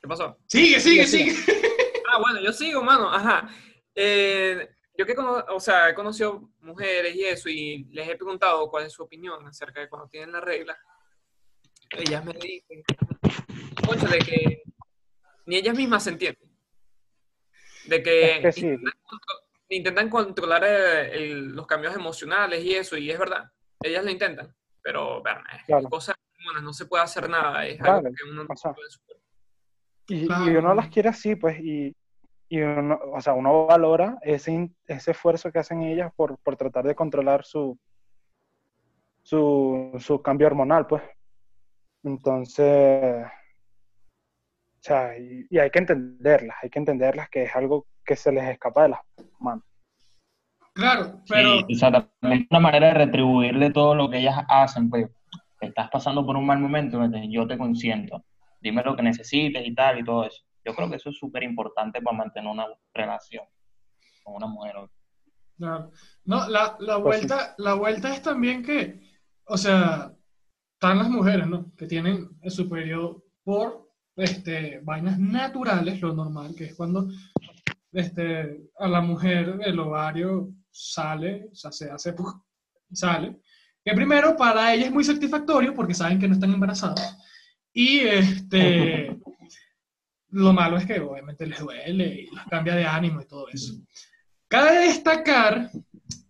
S2: ¿Qué pasó?
S3: Sigue, sigue,
S1: Sigue,
S3: sigue.
S2: Ah, bueno, yo sigo, mano, ajá. Eh, yo que cono- o sea, he conocido mujeres y eso, y les he preguntado cuál es su opinión acerca de cuando tienen la regla. Ellas me dicen, concho, de que ni ellas mismas se entienden. De que,
S1: Es que sí.
S2: intentan, intentan controlar eh, el- los cambios emocionales y eso, y es verdad, ellas lo intentan, pero, es
S1: Claro.
S2: cosas humanas, no se puede hacer nada, es
S1: Claro,
S2: algo que uno no
S1: o sea,
S2: puede superar.
S1: Y, y
S3: Claro.
S1: uno las quiere así, pues, y, y uno, o sea, uno valora ese, in- ese esfuerzo que hacen ellas por, por tratar de controlar su, su, su cambio hormonal, pues. Entonces, o sea, y, y hay que entenderlas, hay que entenderlas que es algo que se les escapa de las manos.
S3: Claro, pero
S4: Sí, o sea, también es una manera de retribuirle todo lo que ellas hacen, pues, estás pasando por un mal momento, yo te consiento, dime lo que necesites y tal y todo eso. Yo creo que eso es súper importante para mantener una relación con una mujer.
S3: Claro. No, la, la
S1: Pues sí.
S3: vuelta, la vuelta es también que, o sea, están las mujeres, ¿no? Que tienen el superior por este, vainas naturales, lo normal, que es cuando este, a la mujer el ovario sale, o sea, se hace, sale. Que primero para ella es muy satisfactorio porque saben que no están embarazadas. Y este, lo malo es que obviamente les duele y les cambia de ánimo y todo eso. Cabe destacar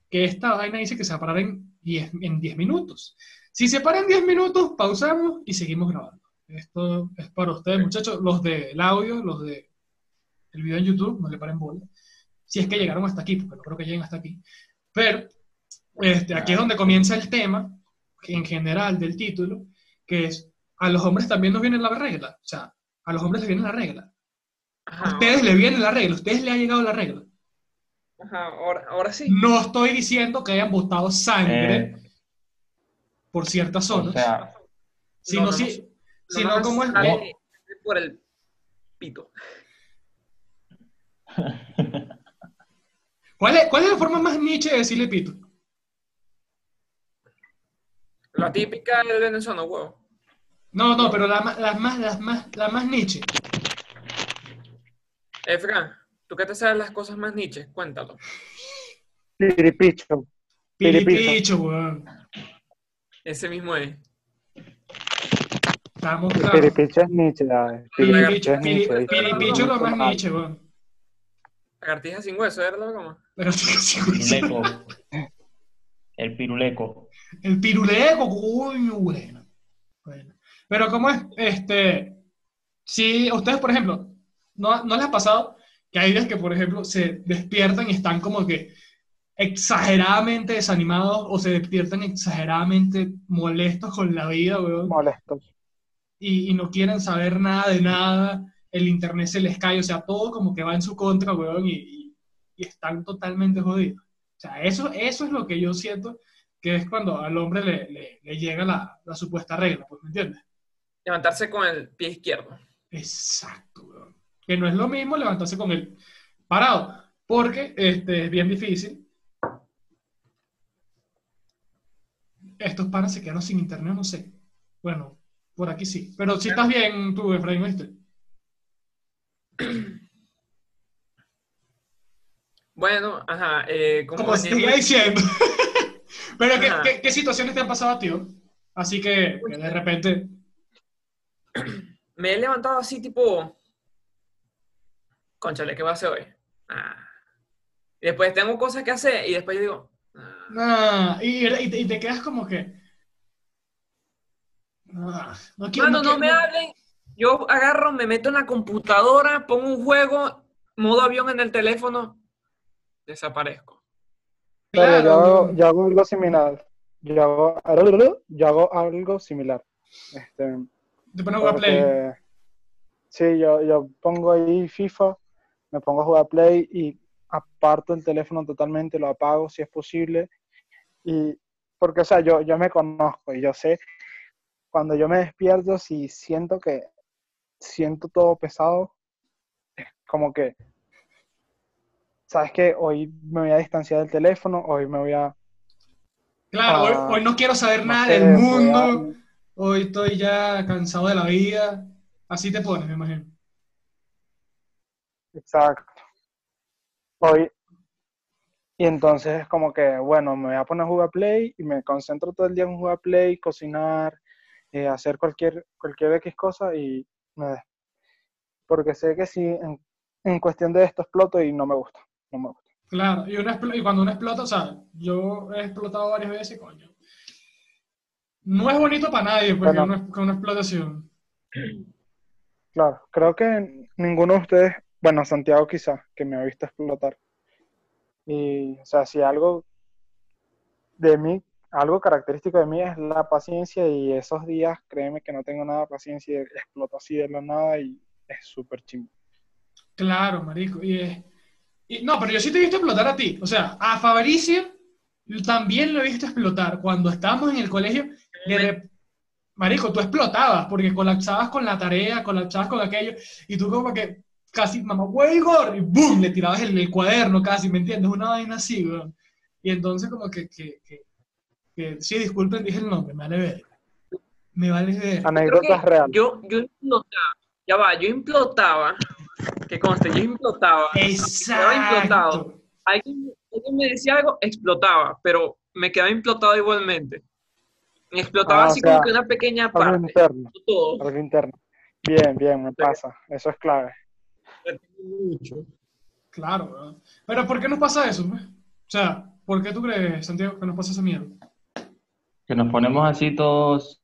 S3: que esta vaina dice que se va a parar en 10, en 10 minutos. Si se para en 10 minutos, pausamos y seguimos grabando. Esto es para ustedes, muchachos, los del audio, los de el video en YouTube, no le paren bola. Si es que llegaron hasta aquí, porque no creo que lleguen hasta aquí. Pero este, aquí es donde comienza el tema, en general, del título, que es, a los hombres también nos viene la regla. O sea, a los hombres les viene la regla. A
S2: Ajá,
S3: ustedes les viene la regla, a ustedes les ha llegado la regla.
S2: ajá, ahora, ahora sí.
S3: No estoy diciendo que hayan botado sangre
S4: Eh,
S3: por ciertas
S4: o
S3: zonas,
S4: sea,
S3: sino
S2: no, no,
S3: si- Sino como es-
S2: por el pito.
S3: ¿Cuál es, ¿Cuál es la forma más niche de decirle pito?
S2: La típica del venezolano, huevo.
S3: No, no, pero la, las más, las más, la más niche.
S2: Eh, Fran, ¿tú qué te sabes las cosas más niches? Cuéntalo.
S1: Piripicho. Piripicho.
S3: Weón.
S2: Ese mismo es.
S3: Estamos claros.
S1: Piripicho es Nietzsche, ¿sabes?
S3: Piripicho,
S1: Piripicho es Nietzsche.
S3: piri- piripicho es lo más niche, weón.
S2: Lagartija sin hueso, ¿era la
S3: sí.
S4: Piruleco. El piruleco.
S3: El piruleco, coño, bueno. Bueno. Pero como es, este, si ustedes, por ejemplo, ¿no, ¿no les ha pasado que hay días que, por ejemplo, se despiertan y están como que exageradamente desanimados o se despiertan exageradamente molestos con la vida, weón,
S1: Molestos.
S3: y, y no quieren saber nada de nada, el internet se les cae, o sea, todo como que va en su contra, weón, y, y- y están totalmente jodidos. O sea, eso, eso es lo que yo siento que es cuando al hombre le, le- le llega la, la supuesta regla, pues, ¿me entiendes?
S2: Levantarse con el pie izquierdo.
S3: Exacto, weón. Que no es lo mismo levantarse con el parado, porque este, es bien difícil. Estos panas se quedaron sin internet, no sé. Bueno, por aquí sí. Pero si estás bien tú, Efraín, ¿viste?
S2: Bueno, ajá, eh, como,
S3: Como sigue diciendo. Pero ¿qué,
S2: Ajá.
S3: qué, qué situaciones te han pasado a ti? oh? Así que, que de repente,
S2: me he levantado así tipo, conchale, ¿qué voy a hacer hoy? Ah. Y después tengo cosas que hacer y después yo digo, ah.
S3: nah, y, y te, y te quedas como que... ah, no quiero,
S2: no
S3: quiero-
S2: me hablen. Yo agarro, me meto en la computadora, pongo un juego, modo avión en el teléfono, desaparezco.
S1: Yo,
S3: Claro,
S1: hago, yo hago algo similar. Yo hago, yo hago algo similar. Este,
S3: Te pones a jugar Play.
S1: porque- sí, yo, yo pongo ahí FIFA, me pongo a jugar Play y aparto el teléfono totalmente, lo apago si es posible. Y porque, o sea, yo, yo me conozco y yo sé, cuando yo me despierto, si siento que siento todo pesado, es como que, ¿sabes qué? Hoy me voy a distanciar del teléfono, hoy me voy a...
S3: Claro, hoy,
S1: ah,
S3: hoy no quiero saber
S1: no
S3: nada
S1: sé,
S3: del
S1: a-
S3: mundo. Hoy estoy ya cansado de la vida. Así te pones, me imagino.
S1: Exacto. Hoy. Y entonces es como que, bueno, me voy a poner a jugar Play y me concentro todo el día en jugar Play, cocinar, eh, hacer cualquier, cualquier X cosa y me Porque sé que si en, en cuestión de esto exploto y no me gusta, no me gusta.
S3: Claro, y, uno y cuando uno explota, o sea, yo he explotado varias veces, coño. No es bonito para nadie, porque
S1: Bueno.
S3: una, con una explotación.
S1: Claro, creo que ninguno de ustedes, bueno, Santiago quizás, que me ha visto explotar. Y, o sea, si algo de mí, algo característico de mí es la paciencia y esos días, créeme que no tengo nada de paciencia y exploto así de la nada y es súper chimbo.
S3: Claro, marico. Y es, y- no, pero yo sí te he visto explotar a ti. O sea, a Fabricio también lo he visto explotar. Cuando estábamos en el colegio, de rep- marico, tú explotabas porque colapsabas con la tarea, colapsabas con aquello, y tú como que casi, mamá, güey, y boom, le tirabas el, el cuaderno casi, ¿me entiendes? Una vaina así, weón. Y entonces como que, que, que, que- sí, disculpen, dije el nombre, me vale ver. Me vale ver.
S1: Anécdotas reales.
S2: Yo, yo implotaba, ya va, yo implotaba, que conste, yo implotaba. Quedaba implotado.
S3: Exacto.
S2: Alguien, alguien me decía algo, explotaba, pero me quedaba implotado igualmente. Me explotaba
S1: Ah,
S2: así
S1: sea,
S2: como que una pequeña
S1: Algo
S2: parte,
S1: interno,
S2: no todo.
S1: algo interno. Bien, bien, me pasa. Eso es clave.
S3: Claro, weón. Pero ¿por qué nos pasa eso? pues? O sea, ¿por qué tú crees, Santiago, que nos pasa esa mierda?
S4: Que nos ponemos así todos.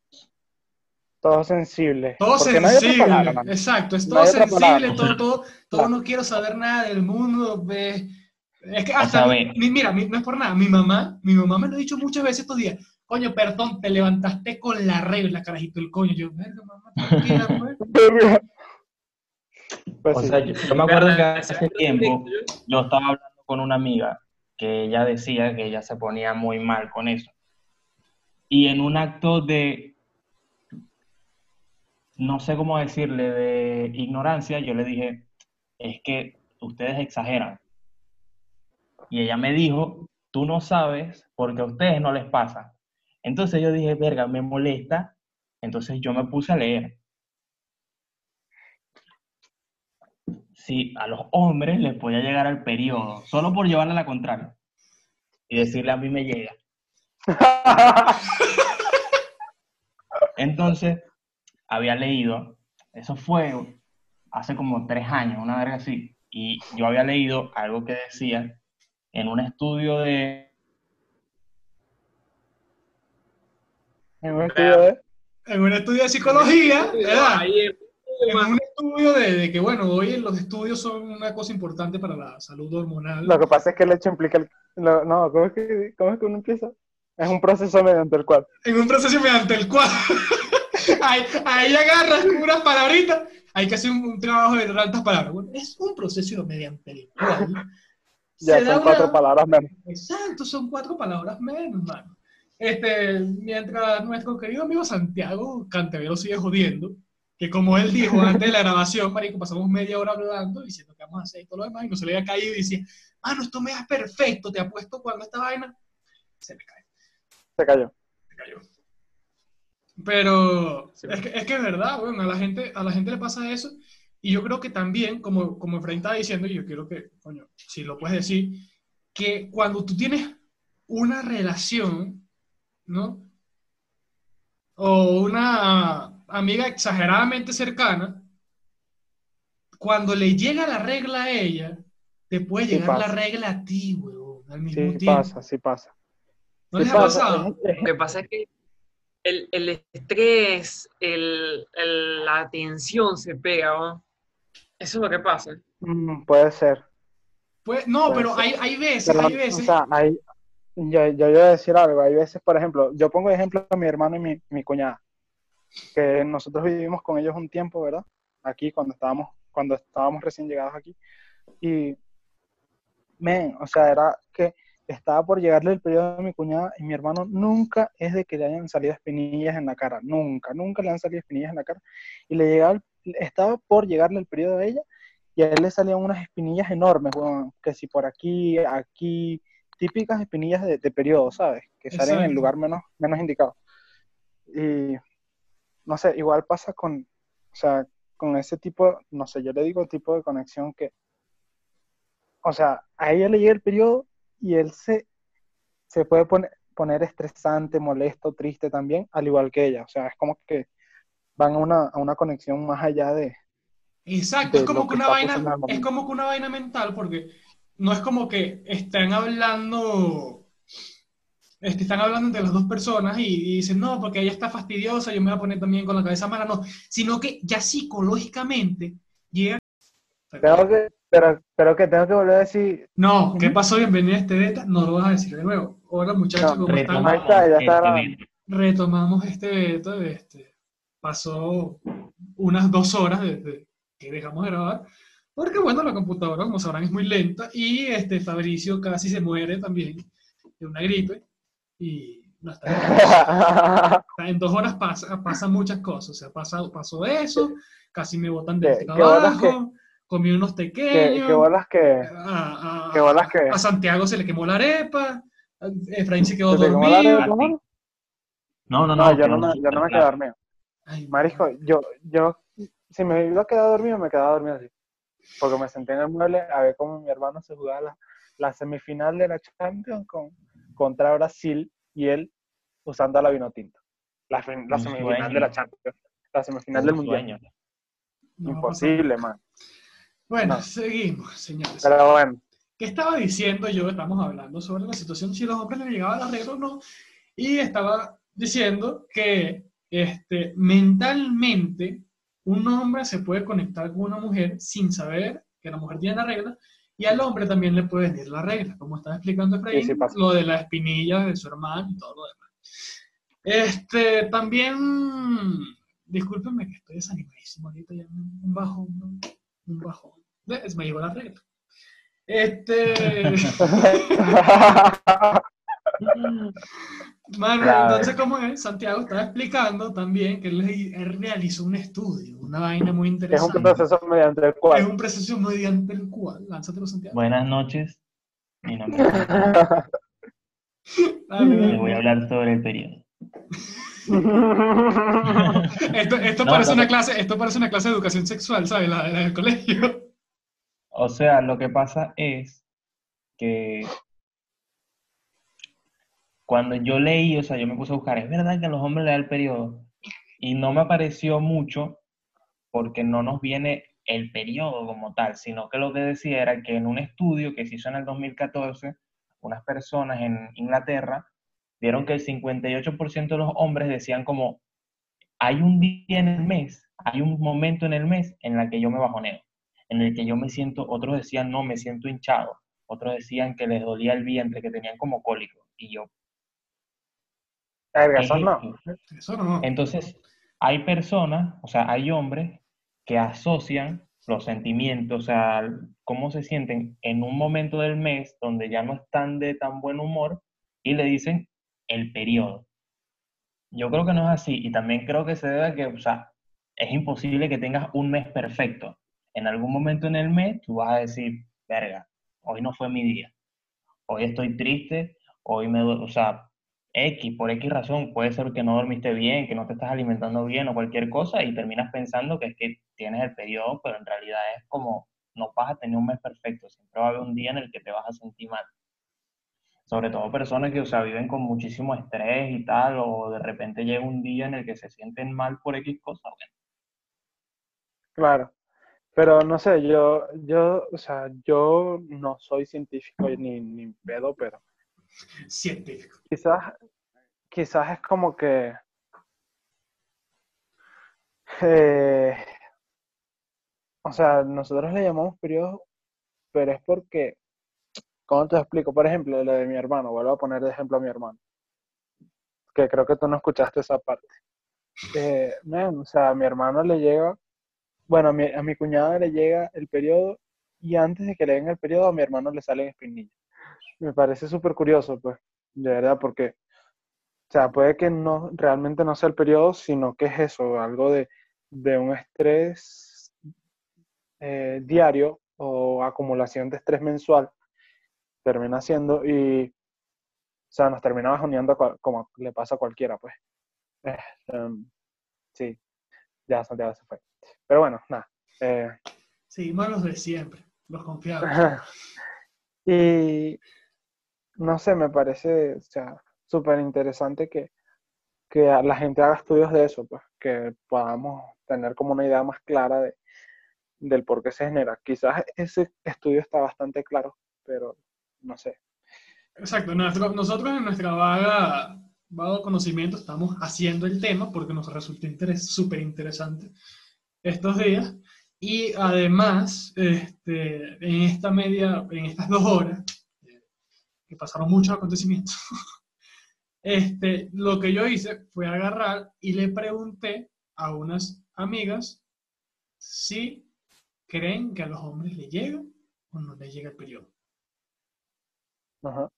S1: Todo sensible.
S3: Todo
S1: Porque no hay otra
S3: sensible,
S1: palabra, mano.
S3: exacto, es todo sensible, todo, todo, no quiero saber nada del mundo. Es que
S4: O
S3: hasta,
S4: sea,
S3: mi- mira, mi- no es por nada, mi mamá, mi mamá me lo ha dicho muchas veces estos días, coño, perdón, te levantaste con la regla, carajito, el coño, yo, verga, mamá, tranquila, pues.
S1: Pues
S4: O
S1: sí.
S4: sea, yo, yo me acuerdo que hace tiempo yo estaba hablando con una amiga que ella decía que ella se ponía muy mal con eso. Y en un acto de no sé cómo decirle, de ignorancia, yo le dije, es que ustedes exageran. Y ella me dijo, tú no sabes porque a ustedes no les pasa. Entonces yo dije, verga, me molesta. Entonces yo me puse a leer. Si a los hombres les podía llegar al periodo, solo por llevarle la contraria. Y decirle a mí me llega. Entonces, había leído, eso fue hace como tres años, una verga así, y yo había leído algo que decía en un estudio de...
S1: En un estudio de...
S3: En un estudio de psicología, En un estudio de, de que, bueno, hoy los estudios son una cosa importante para la salud hormonal.
S1: Lo que pasa es que el hecho implica el... lo- no, ¿cómo es, que, ¿cómo es que uno empieza? Es un proceso mediante el cual.
S3: en un proceso mediante el cual ahí, ahí agarras unas palabritas, hay que hacer un, un trabajo de tantas palabras. Bueno, es un proceso mediante el cual
S1: Ya son cuatro palabras menos.
S3: Exacto, son cuatro palabras menos, mano. Este, mientras nuestro querido amigo Santiago Cantevero sigue jodiendo, que como él dijo antes de la grabación, marico, pasamos media hora hablando, diciendo que vamos a hacer y todo lo demás, y no se le había caído y decía, mano, esto me da perfecto, te apuesto cuando esta vaina se me cae.
S1: Se cayó.
S3: Se cayó. Pero
S2: Sí.
S3: es, que, es que es verdad, bueno, a la gente, a la gente le pasa eso. Y yo creo que también, como, como Efraín estaba diciendo, y yo quiero que, coño, si lo puedes decir, que cuando tú tienes una relación, ¿no? O una amiga exageradamente cercana, cuando le llega la regla a ella, te puede
S1: Sí
S3: llegar la regla a ti, weón, al mismo
S1: Sí
S3: tiempo.
S1: pasa, sí pasa.
S3: ¿No les ha
S1: pasa.
S3: pasado?
S2: Lo que pasa es que el, el estrés, el, el- la tensión se pega, ¿no? Eso es lo que pasa.
S1: Mm, Puede ser.
S3: Pues, no,
S1: Puede
S3: pero
S1: ser.
S3: hay, hay veces,
S1: Pero,
S3: hay veces.
S1: O sea, hay, yo, yo iba a decir algo. Hay veces, por ejemplo, yo pongo de ejemplo a mi hermano y mi, mi cuñada, que nosotros vivimos con ellos un tiempo, ¿verdad? Aquí, cuando estábamos, cuando estábamos recién llegados aquí. Y, men, o sea, era que estaba por llegarle el periodo a mi cuñada y mi hermano nunca es de que le hayan salido espinillas en la cara. Nunca, nunca le han salido espinillas en la cara. Y le llegaba, estaba por llegarle el periodo a ella y a él le salían unas espinillas enormes, weón, que si por aquí, aquí, típicas espinillas de, de periodo, ¿sabes? Que salen en el
S3: Exacto.
S1: lugar menos, menos indicado. Y no sé, igual pasa con, o sea, con ese tipo, no sé, yo le digo tipo de conexión que, o sea, a ella le llega el periodo y él se, se puede poner, poner estresante, molesto, triste también, al igual que ella. O sea, es como que van a una, a una conexión más allá de,
S3: Exacto,
S1: de
S3: es como que una vaina, es como que una vaina mental, porque no es como que están hablando, este, están hablando entre las dos personas y, y dicen, no, porque ella está fastidiosa, yo me voy a poner también con la cabeza mala, no, sino que ya psicológicamente llega.
S1: Que, pero, pero que tengo que volver a decir,
S3: No, ¿qué pasó? Bienvenida a este beta, no lo vas a decir de nuevo. Hola muchachos,
S1: No,
S3: ¿cómo están?
S1: Ahí está, ya está
S4: este
S3: retomamos este veto, este, pasó unas dos horas desde que dejamos de grabar, porque bueno, la computadora, como sabrán, es muy lenta, y este Fabricio casi se muere también de una gripe, y no está bien. En dos horas pasa, pasan muchas cosas, o sea, pasa, pasó eso, casi me botan del trabajo, comí unos
S1: que,
S3: pequeños,
S1: que bolas que,
S3: a, a-
S1: que bolas que,
S3: a Santiago se le quemó la arepa, a Efraín se quedó
S1: ¿Se te quemó la
S3: dormido.
S1: arepa?
S4: No, no, no.
S1: No, yo no me, yo no me quedé dormido.
S3: Ay,
S1: Marisco, yo, yo, si me iba a quedar dormido, me quedaba dormido así. Porque me senté en el mueble a ver cómo mi hermano se jugaba la, la semifinal de la Champions con, contra Brasil y él usando la vino tinto. La, fin- la
S4: Un
S1: semifinal
S4: sueño.
S1: de la Champions. La semifinal del Mundial.
S3: no a.
S1: Imposible, man.
S3: Bueno,
S1: No.
S3: seguimos, señores.
S1: Pero bueno,
S3: ¿Qué estaba diciendo yo? Estamos hablando sobre la situación, si los hombres les llegaba la regla o no. Y estaba diciendo que este, mentalmente un hombre se puede conectar con una mujer sin saber que la mujer tiene la regla. Y al hombre también le puede venir la regla, como estaba explicando Efraín,
S1: Sí,
S3: lo de la espinilla de su hermano y todo lo demás. Este, también, discúlpenme que estoy desanimadísimo ahorita, ya un bajón, un bajón. ¿Ves? Me llegó la regla. Este. Mano, entonces, ¿cómo es? Santiago estaba explicando también que él, él realizó un estudio, una vaina muy
S1: Es un
S3: interesante.
S1: proceso mediante el
S3: Es
S1: cual.
S3: un proceso mediante el cual, lánzatelo, Santiago.
S4: Buenas noches. Mi nombre es... Le voy a hablar sobre el periodo.
S3: Esto, esto
S4: No,
S3: parece
S4: no,
S3: una clase, esto parece una clase de educación sexual, ¿sabes? La, la del colegio.
S4: O sea, lo que pasa es que cuando yo leí, o sea, yo me puse a buscar, es verdad que a los hombres le da el periodo, y no me apareció mucho porque no nos viene el periodo como tal, sino que lo que decía era que en un estudio que se hizo en el 2014, unas personas en Inglaterra vieron que el 58% de los hombres decían como, hay un día en el mes, hay un momento en el mes en la que yo me bajoneo en el que yo me siento, otros decían, no, me siento hinchado, otros decían que les dolía el vientre, que tenían como cólico, y yo. Entonces, hay personas, o sea, hay hombres que asocian los sentimientos, o sea, cómo se sienten en un momento del mes donde ya no están de tan buen humor y le dicen el periodo. Yo creo que no es así y también creo que se debe a que, o sea, es imposible que tengas un mes perfecto. En algún momento en el mes tú vas a decir, verga, hoy no fue mi día. Hoy estoy triste, hoy me, o sea, X, por X razón, puede ser que no dormiste bien, que no te estás alimentando bien o cualquier cosa y terminas pensando que es que tienes el periodo, pero en realidad es como, no vas a tener un mes perfecto, siempre va a haber un día en el que te vas a sentir mal. Sobre todo personas que, o sea, viven con muchísimo estrés y tal, o de repente llega un día en el que se sienten mal por X cosa, bueno,
S1: Claro. Pero no sé, yo, yo, o sea, yo no soy científico ni, ni pedo, pero
S3: Científico.
S1: quizás, quizás es como que eh, o sea, nosotros le llamamos periodo, pero es porque, ¿cómo te explico? Por ejemplo, lo de mi hermano, vuelvo a poner de ejemplo a mi hermano, que creo que tú no escuchaste esa parte. Eh, man, o sea, a mi hermano le llega, bueno, a mi, a mi cuñada le llega el periodo y antes de que le den el periodo a mi hermano le salen espinillas. Me parece súper curioso, pues, de verdad, porque, o sea, puede que no, realmente no sea el periodo, sino que es eso, algo de, de un estrés eh, diario o acumulación de estrés mensual, termina siendo y, o sea, nos termina bajoneando como le pasa a cualquiera, pues. Eh, em, sí, ya Santiago se fue. Pero bueno, nada. eh,
S3: Seguimos los de siempre, los confiables.
S1: y no sé, me parece, o sea, súper interesante que, que la gente haga estudios de eso, pues, que podamos tener como una idea más clara de, del por qué se genera. Quizás ese estudio está bastante claro, pero no sé.
S3: Exacto, nosotros en nuestra vaga, vago conocimiento estamos haciendo el tema porque nos interes- súper interesante estos días. Y además, este, en esta media, en estas dos horas, que pasaron muchos acontecimientos, este, lo que yo hice fue agarrar y le pregunté a unas amigas si creen que a los hombres les llega o no les llega el periodo.
S1: Ajá.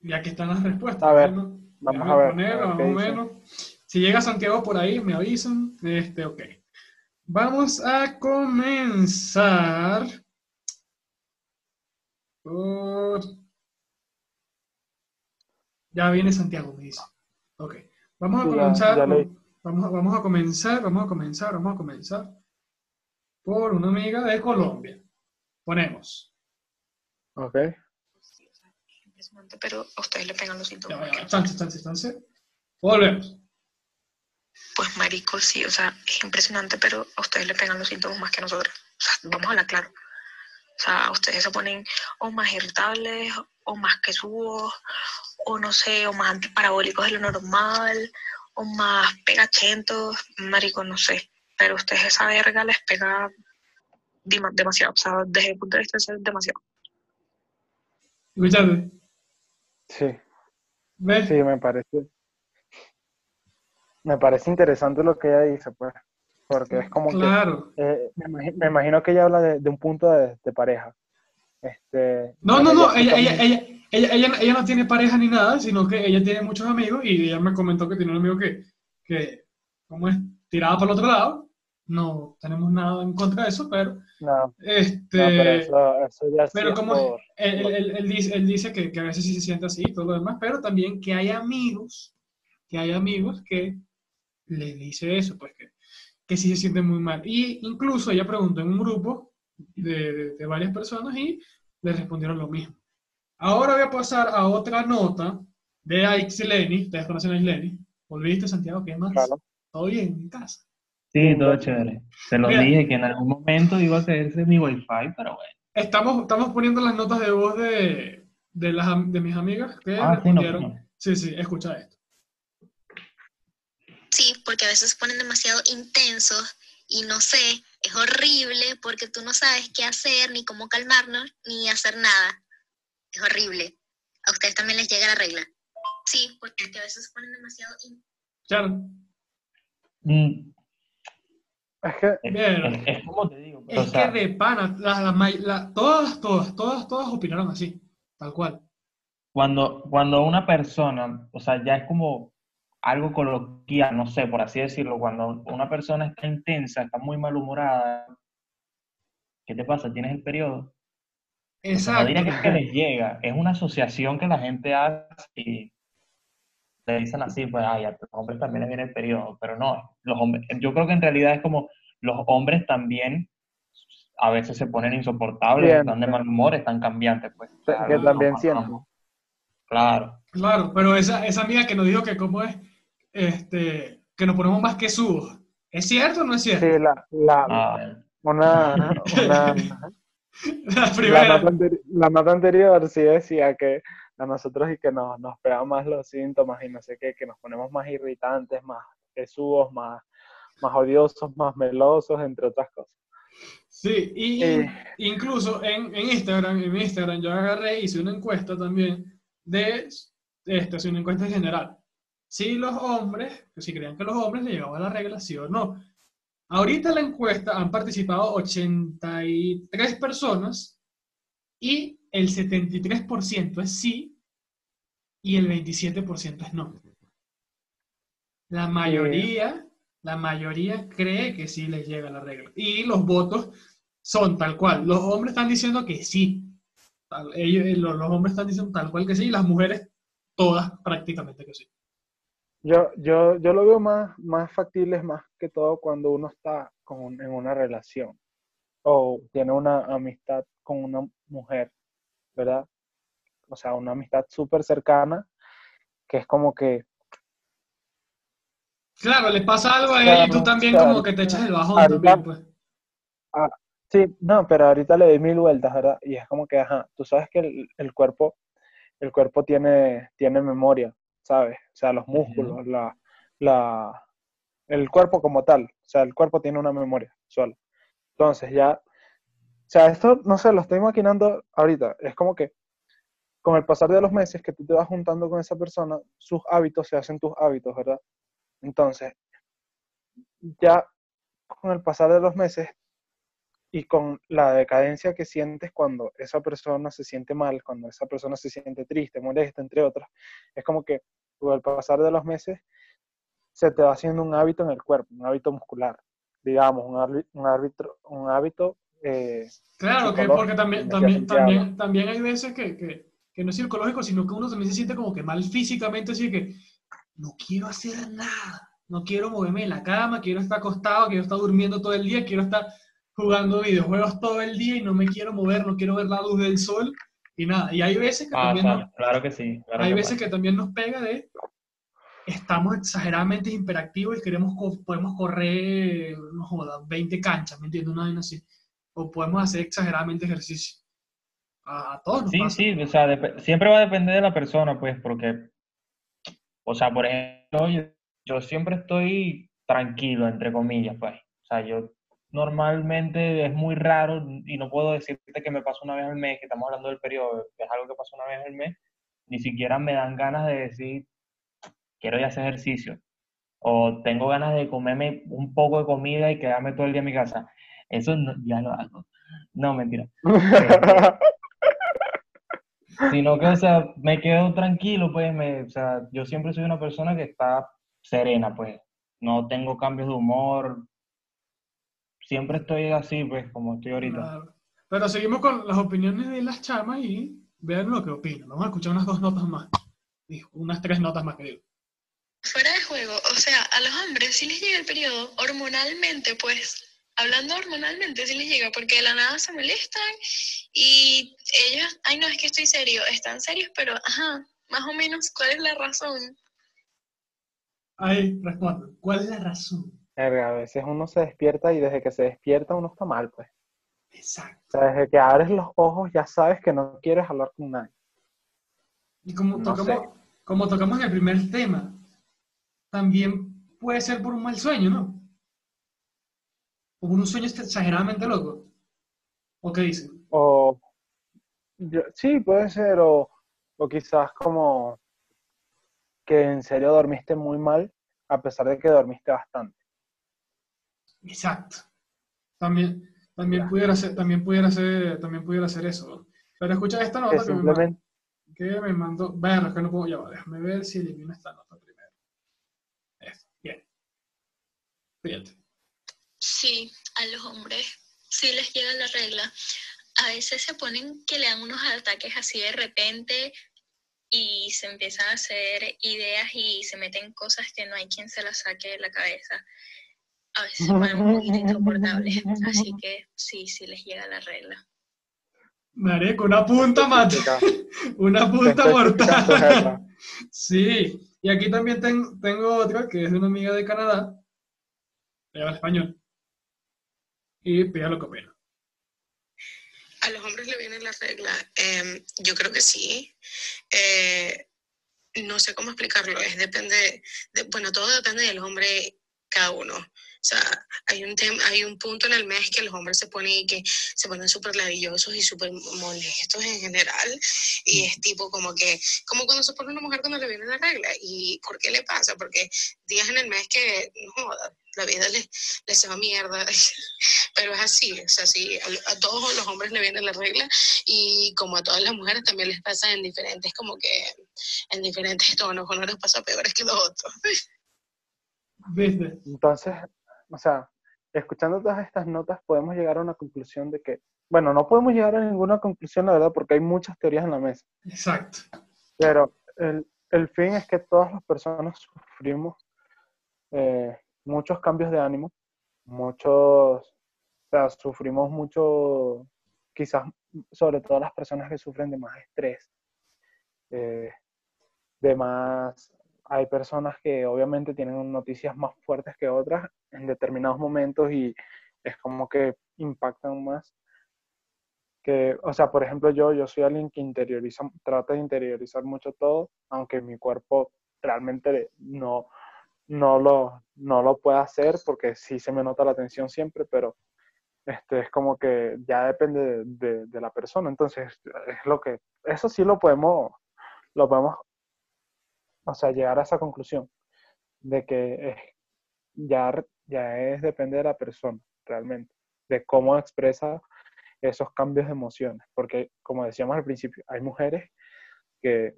S3: Y aquí están las respuestas.
S1: A ver,
S3: Bueno,
S1: vamos a ver,
S3: ponerlo,
S1: a ver
S3: más o menos. Si llega Santiago por ahí, me avisan. Este, ok. Vamos a comenzar por... Ya viene Santiago, me dice. Ok. Vamos a
S1: Sí, ya-
S3: comenzar.
S1: ya
S3: por-
S1: leí.
S3: vamos, a- vamos a comenzar, vamos a comenzar, vamos a comenzar por una amiga de Colombia. Ponemos.
S1: Ok.
S5: Pero a ustedes le pegan los
S3: Ya,
S5: síntomas.
S3: ya. Chance, chance, chance. Volvemos.
S5: Pues marico, sí, o sea, es impresionante, pero a ustedes le pegan los síntomas más que a nosotros. O sea, vamos a hablar claro. O sea, ustedes se ponen o más irritables, o más quesudos, o no sé, o más antiparabólicos de lo normal, o más pegachentos, marico, no sé. Pero a ustedes esa verga les pega dema- demasiado. O sea, desde el punto de vista es demasiado.
S3: Escuchate.
S1: Sí.
S3: ¿Ves?
S1: Sí, me parece. Me parece interesante lo que ella dice, pues. Porque es como que.
S3: Claro.
S1: eh, me, imagi- me imagino que ella habla de, de un punto de, de pareja. Este,
S3: No, no, no, ella, ella, ella, ella, no tiene pareja ni nada, sino que ella tiene muchos amigos y ella me comentó que tiene un amigo que, que ¿cómo es? Tiraba para el otro lado. No tenemos nada en contra de eso, pero
S1: No,
S3: este,
S1: no, pero eso, eso ya
S3: pero como
S1: por-
S3: él, él- él- él dice, él dice que, que a veces sí se siente así y todo lo demás, pero también que hay amigos, que hay amigos que le dice eso, pues que, que sí se sienten muy mal. Y incluso ella preguntó en un grupo de, de- de varias personas y le respondieron lo mismo. Ahora voy a pasar a otra nota de Aixeleni. Ustedes conocen a Aixeleni. ¿Volviste, Santiago? ¿Qué más?
S1: Claro.
S3: ¿Todo bien en casa?
S4: Sí, todo chévere. Se lo
S3: Mira.
S4: dije que en algún momento iba a caerse mi wifi, pero bueno.
S3: Estamos, estamos poniendo las notas de voz de, de, las, de mis amigas que
S4: Ah, sí, no,
S3: respondieron.
S4: no.
S3: Sí, sí, escucha esto.
S5: Sí, porque a veces se ponen demasiado intensos y no sé, es horrible porque tú no sabes qué hacer, ni cómo calmarnos, ni hacer nada. Es horrible. A ustedes también les llega la regla. Sí, porque es que a veces se ponen demasiado intensos.
S3: Claro.
S4: Mm,
S1: Es que,
S4: Es,
S3: Bien.
S4: es- es como te digo, pero,
S3: Es
S4: o sea,
S3: que de pana, la- la may- la- todas, todas, todas, todas opinaron así, tal cual.
S4: cuando, cuando una persona, o sea, ya es como algo coloquial, no sé, por así decirlo, cuando una persona está intensa, está muy malhumorada, ¿qué te pasa? ¿Tienes el periodo? O sea, no
S3: Exacto.
S4: diría que es que les llega, es una asociación que la gente hace y le dicen así, pues, ay, a los hombres también les viene el periodo, pero no, los hombres, yo creo que en realidad es como los hombres también a veces se ponen insoportables,
S1: Bien,
S4: están de mal humor, están cambiantes, pues. O sea,
S1: que
S4: algo
S1: también.
S4: ¿no? Claro.
S3: Claro, pero esa, esa amiga que nos dijo que cómo es, este, que nos ponemos más que subos. ¿Es cierto o no es cierto?
S1: sí, la, la,
S4: Ah,
S1: una, una,
S3: La
S1: la,
S3: primera.
S1: nota la nota anterior sí decía que a nosotros y que nos, nos pegan más los síntomas y no sé qué, que nos ponemos más irritantes, más pesudos, más, más odiosos, más melosos, entre otras cosas.
S3: Sí, y
S1: Eh.
S3: incluso en, en Instagram, en mi Instagram yo agarré, hice una encuesta también de, este, hice una encuesta en general. Si los hombres, si creían que los hombres le llegaba la regla, sí o no. Ahorita en la encuesta han participado 83 personas y el 73% es sí y el 27% es no. La mayoría, la mayoría cree que sí les llega la regla. Y los votos son tal cual. Los hombres están diciendo que sí. Ellos, los, los hombres están diciendo tal cual que sí y las mujeres todas prácticamente que sí.
S1: Yo, yo, yo lo veo más, más factible, más que todo cuando uno está con, en una relación o tiene una amistad con una mujer, ¿verdad? O sea, una amistad súper cercana, que es como que
S3: Claro, le pasa algo a ella y tú
S1: Claro,
S3: también
S1: claro.
S3: como que te echas el bajón
S1: Ahorita-
S3: también, pues.
S1: Sí, no, pero ahorita le doy mil vueltas, ¿verdad? Y es como que, ajá, tú sabes que el, el cuerpo, el cuerpo tiene, tiene memoria, ¿sabes? O sea, los músculos, la, la, el cuerpo como tal, o sea, el cuerpo tiene una memoria solo. Entonces ya, o sea, esto, no sé, lo estoy maquinando ahorita, es como que con el pasar de los meses que tú te vas juntando con esa persona, sus hábitos se hacen tus hábitos, ¿verdad? Entonces, ya con el pasar de los meses, y con la decadencia que sientes cuando esa persona se siente mal, cuando esa persona se siente triste, molesta, entre otras, es como que con el pasar de los meses se te va haciendo un hábito en el cuerpo, un hábito muscular, digamos, un, un, árbitro, un hábito eh,
S3: Claro, que porque también, también, también, también hay veces que, que, que no es psicológico, sino que uno también se siente como que mal físicamente, así que no quiero hacer nada, no quiero moverme de la cama, quiero estar acostado, quiero estar durmiendo todo el día, quiero estar jugando videojuegos todo el día y no me quiero mover, no quiero ver la luz del sol y nada. Y hay veces que
S4: Ah,
S3: también
S4: claro,
S3: nos,
S4: claro que sí. claro
S3: hay
S4: que
S3: veces
S4: pasa.
S3: que también nos pega de estamos exageradamente hiperactivos y queremos podemos correr, no joda, 20 canchas, ¿me entiendes? Una vaina así. O podemos hacer exageradamente ejercicio. A, a todos nos
S4: Sí,
S3: pasa.
S4: sí, o sea, siempre va a depender de la persona, pues, porque, o sea, por ejemplo, yo, yo siempre estoy tranquilo, entre comillas, pues. O sea, yo normalmente es muy raro y no puedo decirte que me pasa una vez al mes, que estamos hablando del periodo, es algo que pasa una vez al mes, ni siquiera me dan ganas de decir, quiero ir a hacer ejercicio, o tengo ganas de comerme un poco de comida y quedarme todo el día en mi casa. Eso no- ya lo hago. No, mentira. Sino que, o sea, me quedo tranquilo, pues, me, o sea, yo siempre soy una persona que está serena, pues. No tengo cambios de humor. Siempre estoy así, pues, como estoy ahorita.
S3: Claro. Pero seguimos con las opiniones de las chamas y vean lo que opinan. Vamos a escuchar unas dos notas más. Dijo, Unas tres notas más que digo.
S5: Fuera de juego, o sea, a los hombres sí les llega el periodo hormonalmente, pues, hablando hormonalmente sí les llega, porque de la nada se molestan y ellos, ay no, es que estoy serio, están serios, pero, ajá, más o menos, ¿cuál es la razón?
S3: Ahí, respondo. ¿Cuál es la razón?
S1: Verga, a veces uno se despierta y desde que se despierta uno está mal, pues.
S3: Exacto.
S1: O sea, desde que abres los ojos ya sabes que no quieres hablar con nadie.
S3: Y como,
S1: No
S3: tocamos, como tocamos en el primer tema, también puede ser por un mal sueño, ¿no? O por un sueño exageradamente loco. ¿O qué dicen?
S1: O yo- sí, puede ser, o, o quizás como que en serio dormiste muy mal, a pesar de que dormiste bastante.
S3: Exacto. También, también, pudiera ser, también, pudiera ser, también pudiera ser eso. Pero escucha esta nota
S1: Que
S3: que me, mandó, que me mandó. Bueno, es que no puedo llevar. Déjame ver si elimino esta nota primero. Eso, bien. Fíjate.
S5: Sí, a los hombres sí les llega la regla. A veces se ponen que le dan unos ataques así de repente y se empiezan a hacer ideas y se meten cosas que no hay quien se las saque de la cabeza. A veces se ponen un poquito insoportables. Así que sí, sí les llega la regla.
S3: Marico, una punta mata. Una punta mortal. Sí, y aquí también ten- tengo otra que es de una amiga de Canadá. Ella habla español. Y pida lo que opina.
S5: A los hombres le viene la regla. Em, yo creo que sí. Eh, no sé cómo explicarlo. Es depende, de, bueno, todo depende del hombre cada uno. O sea, hay un tema, hay un punto en el mes que los hombres se ponen que se ponen súper ladillosos y súper molestos en general. Y es tipo como que, como cuando se pone una mujer cuando le viene la regla. ¿Y por qué le pasa? Porque días en el mes que, no joda, la vida les, les se va mierda. Pero es así, o sea, sí, a, a todos los hombres le viene la regla y como a todas las mujeres también les pasa en diferentes, como que en diferentes tonos, uno les pasa peores que los otros.
S3: ¿Viste?
S1: Entonces, o sea, escuchando todas estas notas podemos llegar a una conclusión de que, bueno, no podemos llegar a ninguna conclusión, la verdad, porque hay muchas teorías en la mesa,
S3: Exacto.
S1: pero el, el fin es que todas las personas sufrimos eh, muchos cambios de ánimo, muchos, o sea, sufrimos mucho, quizás sobre todo las personas que sufren de más estrés, eh, de más, hay personas que obviamente tienen noticias más fuertes que otras en determinados momentos y es como que impactan más. Que, o sea, por ejemplo, yo, yo soy alguien que interioriza, trata de interiorizar mucho todo, aunque mi cuerpo realmente no, no, lo, no lo puede hacer porque sí se me nota la tensión siempre, pero este, es como que ya depende de, de- de la persona. Entonces, es lo que, eso sí lo podemos, lo podemos, o sea, llegar a esa conclusión de que ya, ya es depende de la persona, realmente, de cómo expresa esos cambios de emociones. Porque, como decíamos al principio, hay mujeres que,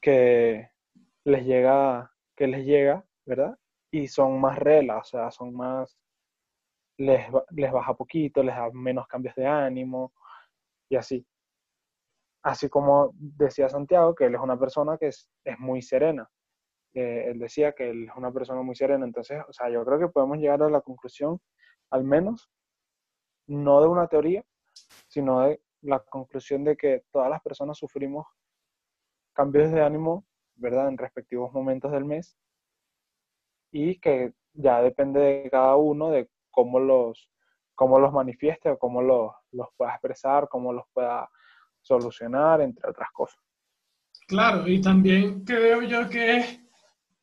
S1: que les llega, que les llega, ¿verdad? Y son más reglas, o sea, son más, les, les baja poquito, les da menos cambios de ánimo y así. Así como decía Santiago, que él es una persona que es, es muy serena. Eh, él decía que él es una persona muy serena. Entonces, o sea, yo creo que podemos llegar a la conclusión, al menos, no de una teoría, sino de la conclusión de que todas las personas sufrimos cambios de ánimo, ¿verdad? En respectivos momentos del mes y que ya depende de cada uno de cómo los, cómo los manifieste o cómo los, los pueda expresar, cómo los pueda solucionar, entre otras cosas.
S3: Claro, y también creo yo que es,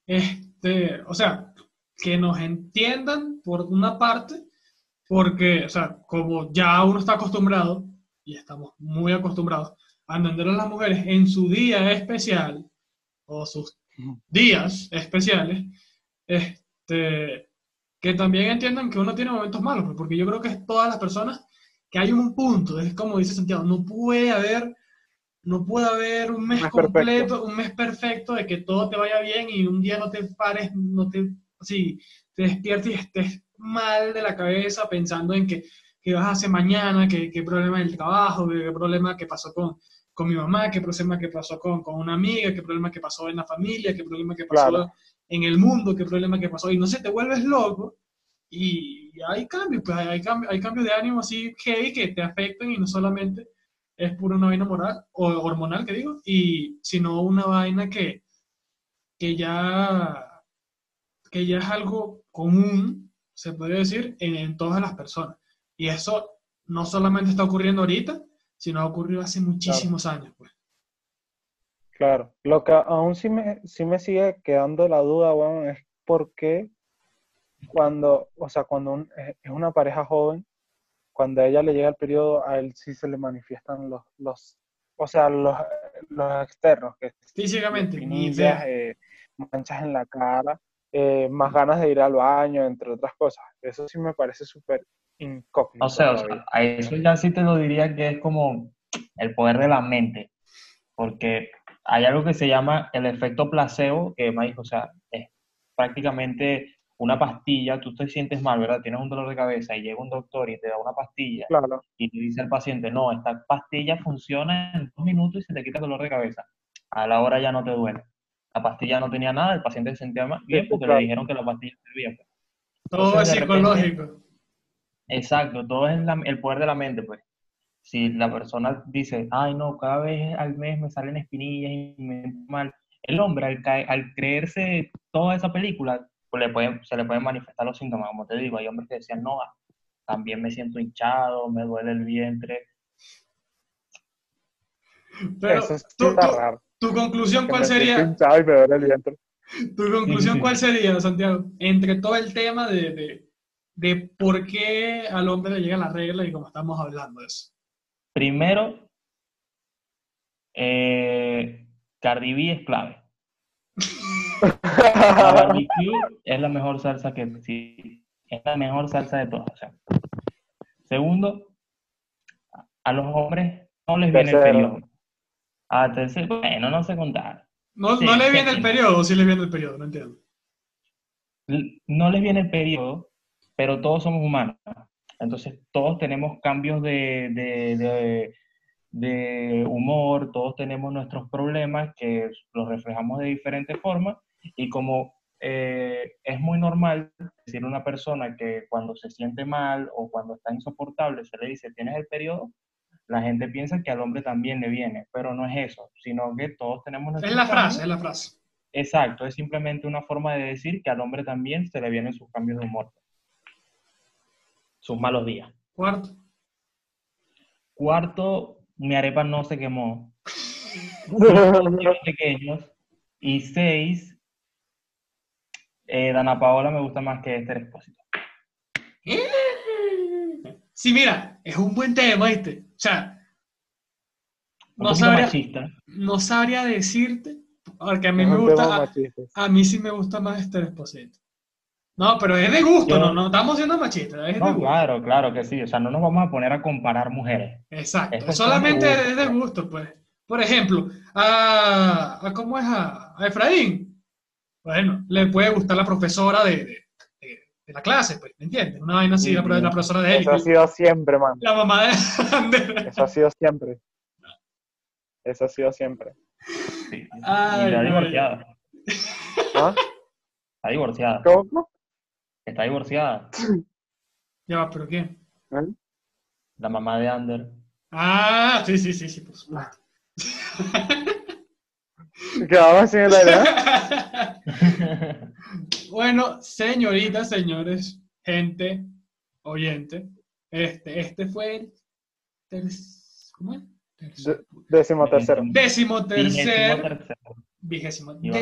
S3: este, o sea, que nos entiendan por una parte, porque, o sea, como ya uno está acostumbrado, y estamos muy acostumbrados a entender a las mujeres en su día especial, o sus días especiales, este, que también entiendan que uno tiene momentos malos, pues, porque yo creo que todas las personas que hay un punto, es como dice Santiago, no puede haber no puede haber un mes
S1: mes perfecto.
S3: completo, un mes perfecto de que todo te vaya bien y un día no te pares, no te, así, te despiertes y estés mal de la cabeza pensando en que, qué vas a hacer mañana, qué, qué problema del trabajo, qué, problema que pasó con, con mi mamá, qué problema que pasó con, con una amiga, qué problema que pasó en la familia, qué problema que pasó
S1: Claro.
S3: en el mundo, qué problema que pasó, y no sé, te vuelves loco y hay cambios, pues hay, hay cambios, hay cambios de ánimo así heavy que te afectan y no solamente es pura una vaina moral, o hormonal que digo, y sino una vaina que, que ya que ya es algo común, se podría decir, en, en todas las personas. Y eso no solamente está ocurriendo ahorita, sino ha ocurrido hace muchísimos años. Pues.
S1: Claro, lo que aún sí me, sí me sigue quedando la duda, weón, es por qué cuando, o sea, cuando un- es es una pareja joven, cuando a ella le llega el periodo, a él sí se le manifiestan los, los o sea, los, los externos, que
S3: Físicamente,
S1: eh, manchas en la cara, eh, más ganas de ir al baño, entre otras cosas. Eso sí me parece súper incógnito
S4: O sea, o sea, a eso ya sí te lo diría que es como el poder de la mente, porque hay algo que se llama el efecto placebo, que me dijo, o sea, es prácticamente una pastilla, tú te sientes mal, ¿verdad? Tienes un dolor de cabeza y llega un doctor y te da una pastilla
S1: Claro,
S4: y te dice al paciente, no, esta pastilla funciona en dos minutos y se te quita el dolor de cabeza. A la hora ya no te duele. La pastilla no tenía nada, el paciente se sentía mal- bien porque
S1: claro.
S4: le dijeron que la pastilla servía. pues.
S3: Todo es
S4: repente-
S3: psicológico.
S4: Exacto, todo es la- el poder de la mente, pues. Si la persona dice, ay, no, cada vez al mes me salen espinillas y me mal, el hombre al, cae- al creerse toda esa película, le puede, se le pueden manifestar los síntomas, como te digo, hay hombres que decían, no, también me siento hinchado, me duele el vientre.
S3: Pero
S1: eso
S3: tú- tú-
S1: raro.
S3: tu conclusión, ¿cuál
S1: me siento
S3: sería?
S1: hinchado y me duele el vientre.
S3: ¿Tu conclusión cuál sería, Santiago? Entre todo el tema de, de, de por qué al hombre le llega la regla y como estamos hablando de eso.
S4: Primero, eh, Cardi B es clave. La barbecue es la mejor salsa que sí, es la mejor salsa de todas. o sea. Segundo, a los hombres no les viene el periodo. A tercero, bueno, no sé contar.
S3: No,
S4: Sí,
S3: no le viene
S4: sí.
S3: el periodo, o sí le viene el periodo, no entiendo.
S4: No les viene el periodo, pero todos somos humanos. Entonces, todos tenemos cambios de, de, de- de humor, todos tenemos nuestros problemas que los reflejamos de diferentes formas y como eh, es muy normal decir a una persona que cuando se siente mal o cuando está insoportable se le dice tienes el periodo, la gente piensa que al hombre también le viene, pero no es eso, sino que todos tenemos
S3: Es la
S4: cambios.
S3: frase, es la frase.
S4: Exacto, es simplemente una forma de decir que al hombre también se le vienen sus cambios de humor, sus malos días.
S3: Cuarto.
S4: Cuarto, mi arepa no se quemó. Pequeños. Y seis, eh, Dana Paola me gusta más que Esther Expósito.
S3: Sí, mira, es un buen tema, ¿viste? O sea,
S4: Un
S3: no sabría,
S4: machista.
S3: no sabría decirte, porque a mí
S1: Es
S3: me gusta, a, mí sí me gusta más Esther Esposito. No, pero es de gusto,
S4: Yo-
S3: no, no estamos siendo machistas, es de
S4: No,
S3: gusto.
S4: claro, claro que sí. O sea, no nos vamos a poner a comparar mujeres.
S3: Exacto,
S4: Es cuestión de
S3: solamente es de gusto, pues. Por ejemplo, a, a ¿cómo es? A, a Efraín. Bueno, le puede gustar la profesora de, de, de- de la clase, pues, ¿me entiendes? Una vaina así, la, pro- la profesora de él,
S1: Eso ha sido siempre, man.
S3: la mamá de Ander.
S1: Eso ha sido siempre. Eso ha sido siempre.
S4: Sí. Y
S3: Ay,
S4: está
S3: ay.
S4: divorciada.
S1: ¿Ah?
S4: Está divorciada.
S1: ¿Cómo?
S4: Está divorciada.
S3: Ya va, ¿pero quién?
S1: ¿Eh?
S4: La mamá de Ander.
S3: Ah, sí, sí, sí, sí, por supuesto.
S1: Sin la idea.
S3: Bueno, señoritas, señores, gente, oyente, este, este fue el ¿cómo es? Tercer-
S1: Décimo tercero.
S3: décimo tercer,
S4: tercero.
S3: vigésimo,
S4: yo.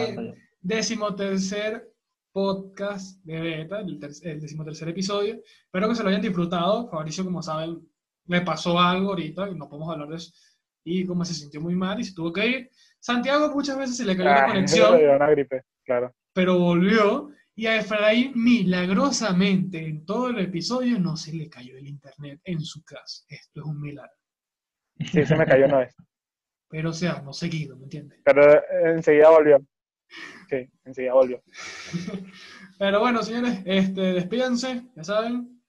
S3: décimo tercer podcast de beta, el, ter- el décimo tercer episodio. Espero que se lo hayan disfrutado. Fabricio, como saben, le pasó algo ahorita, y no podemos hablar de eso. Y como se sintió muy mal y se tuvo que ir. Santiago muchas veces se le cayó la
S1: Ah,
S3: conexión.
S1: le dio una gripe, claro.
S3: pero volvió y a Efraín milagrosamente en todo el episodio no se le cayó el internet en su casa. Esto es un milagro.
S1: Sí, se me cayó una vez.
S3: pero o sea, no seguido, ¿me entiendes?
S1: Pero enseguida volvió. Sí, enseguida volvió.
S3: Pero bueno, señores, este, despídense, ya saben.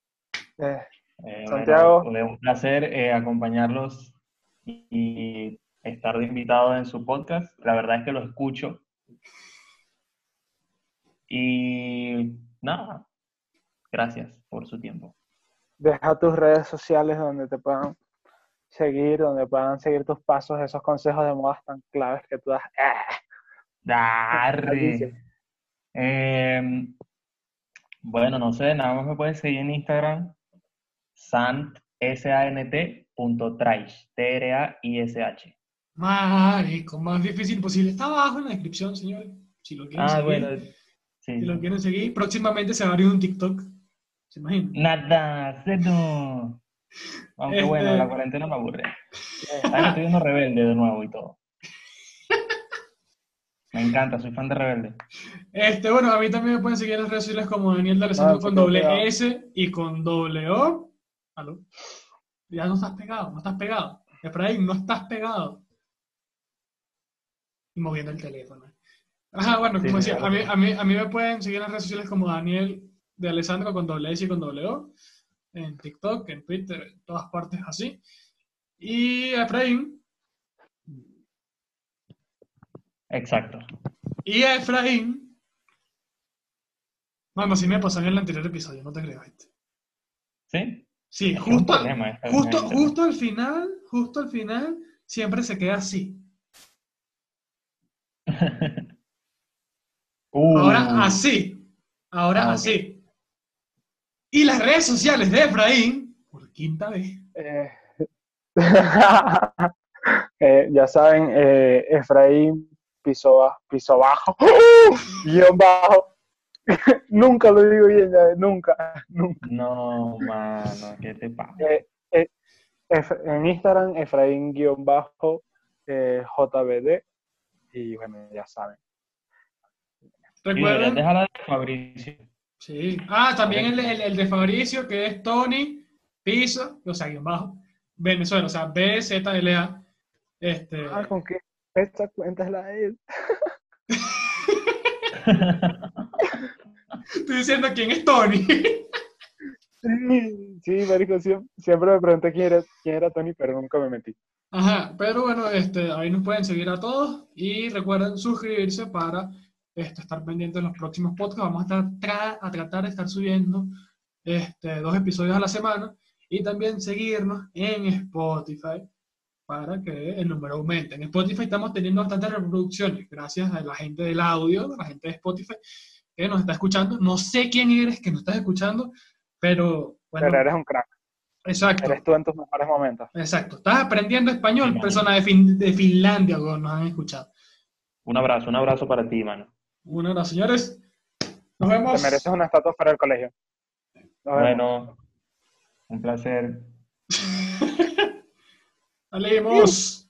S1: Eh,
S4: Eh,
S1: Santiago.
S4: bueno, fue un placer eh, acompañarlos y estar de invitado en su podcast. La verdad es que lo escucho. Y nada, gracias por su tiempo.
S1: deja tus redes sociales donde te puedan seguir, donde puedan seguir tus pasos, esos consejos de modas tan claves que tú das.
S4: Darre. Eh, bueno, no sé, nada más me puedes seguir en Instagram, sant, S-A-N-T, punto traish, T-R-A-I-S-H.
S3: Marico, más difícil posible. Está abajo en la descripción, señores. Si lo quieren
S4: Ah,
S3: seguir.
S4: bueno,
S3: Si lo quieren seguir, próximamente se va a abrir un TikTok. ¿Se imaginan?
S4: Nada, cero. Aunque
S3: Este-
S4: bueno, la cuarentena me aburre. Ahora estoy viendo Rebelde de nuevo y todo. Me encanta, soy fan de Rebelde.
S3: Este, bueno, a mí también me pueden seguir en las redes sociales como Daniel de Alessandro
S1: Ah,
S3: con
S1: sí,
S3: doble. S y con doble O. ¿Aló? Ya no estás pegado, no estás pegado. Efraín, no estás pegado. Y moviendo el teléfono. Ajá, bueno, como decía, a mí, a, mí, a mí me pueden seguir en las redes sociales como Daniel de Alessandro con doble S y con doble O. En TikTok, en Twitter, en todas partes así. Y Efraín,
S4: Exacto.
S3: y Efraín. Mano, sí me pasó en el anterior episodio, no te creas. ¿viste?
S4: ¿Sí?
S3: Sí,
S4: Es
S3: justo,
S4: problema
S3: justo, justo al final, justo al final, siempre se queda así.
S4: Uh,
S3: Ahora así. Ahora
S4: Ah,
S3: así. Y las redes sociales de Efraín, por quinta vez.
S1: Eh, eh, ya saben, eh, Efraín piso, ba- piso bajo, guion bajo. nunca lo digo bien, ya, nunca, nunca.
S4: No, mano, ¿qué te pasa?
S1: Eh, eh, en Instagram, Efraín guion bajo eh, JBD. Y bueno, ya saben.
S3: ¿Recuerdan?
S4: dejar la de Fabricio.
S3: Sí. Ah, también el, el- el de Fabricio, que es Tony Piso, o sea, guion bajo, Venezuela, o sea, B-Z-L-A. Este,
S1: Ah, ¿con qué? Esta cuenta es la de él.
S3: estoy diciendo quién es Tony.
S1: Sí, sí, marico, siem- siempre me pregunté quién era, quién era Tony, pero nunca me metí.
S3: Ajá, pero bueno, este, ahí nos pueden seguir a todos y recuerden suscribirse para este, estar pendientes de los próximos podcasts. Vamos a, estar tra- a tratar de estar subiendo este, dos episodios a la semana y también seguirnos en Spotify para que el número aumente. En Spotify estamos teniendo bastantes reproducciones gracias a la gente del audio, a la gente de Spotify que nos está escuchando. No sé quién eres que nos estás escuchando, pero bueno,
S1: Pero eres un crack.
S3: exacto.
S1: Eres tú en tus mejores momentos.
S3: Exacto. Estás aprendiendo español, persona de, Fin- de Finlandia, nos han escuchado.
S4: Un abrazo, un abrazo para ti, mano.
S3: Abrazo, señores. Nos
S1: Te
S3: vemos.
S1: mereces una estatua para el colegio. Nos vemos.
S4: Bueno, un placer.
S3: Salimos.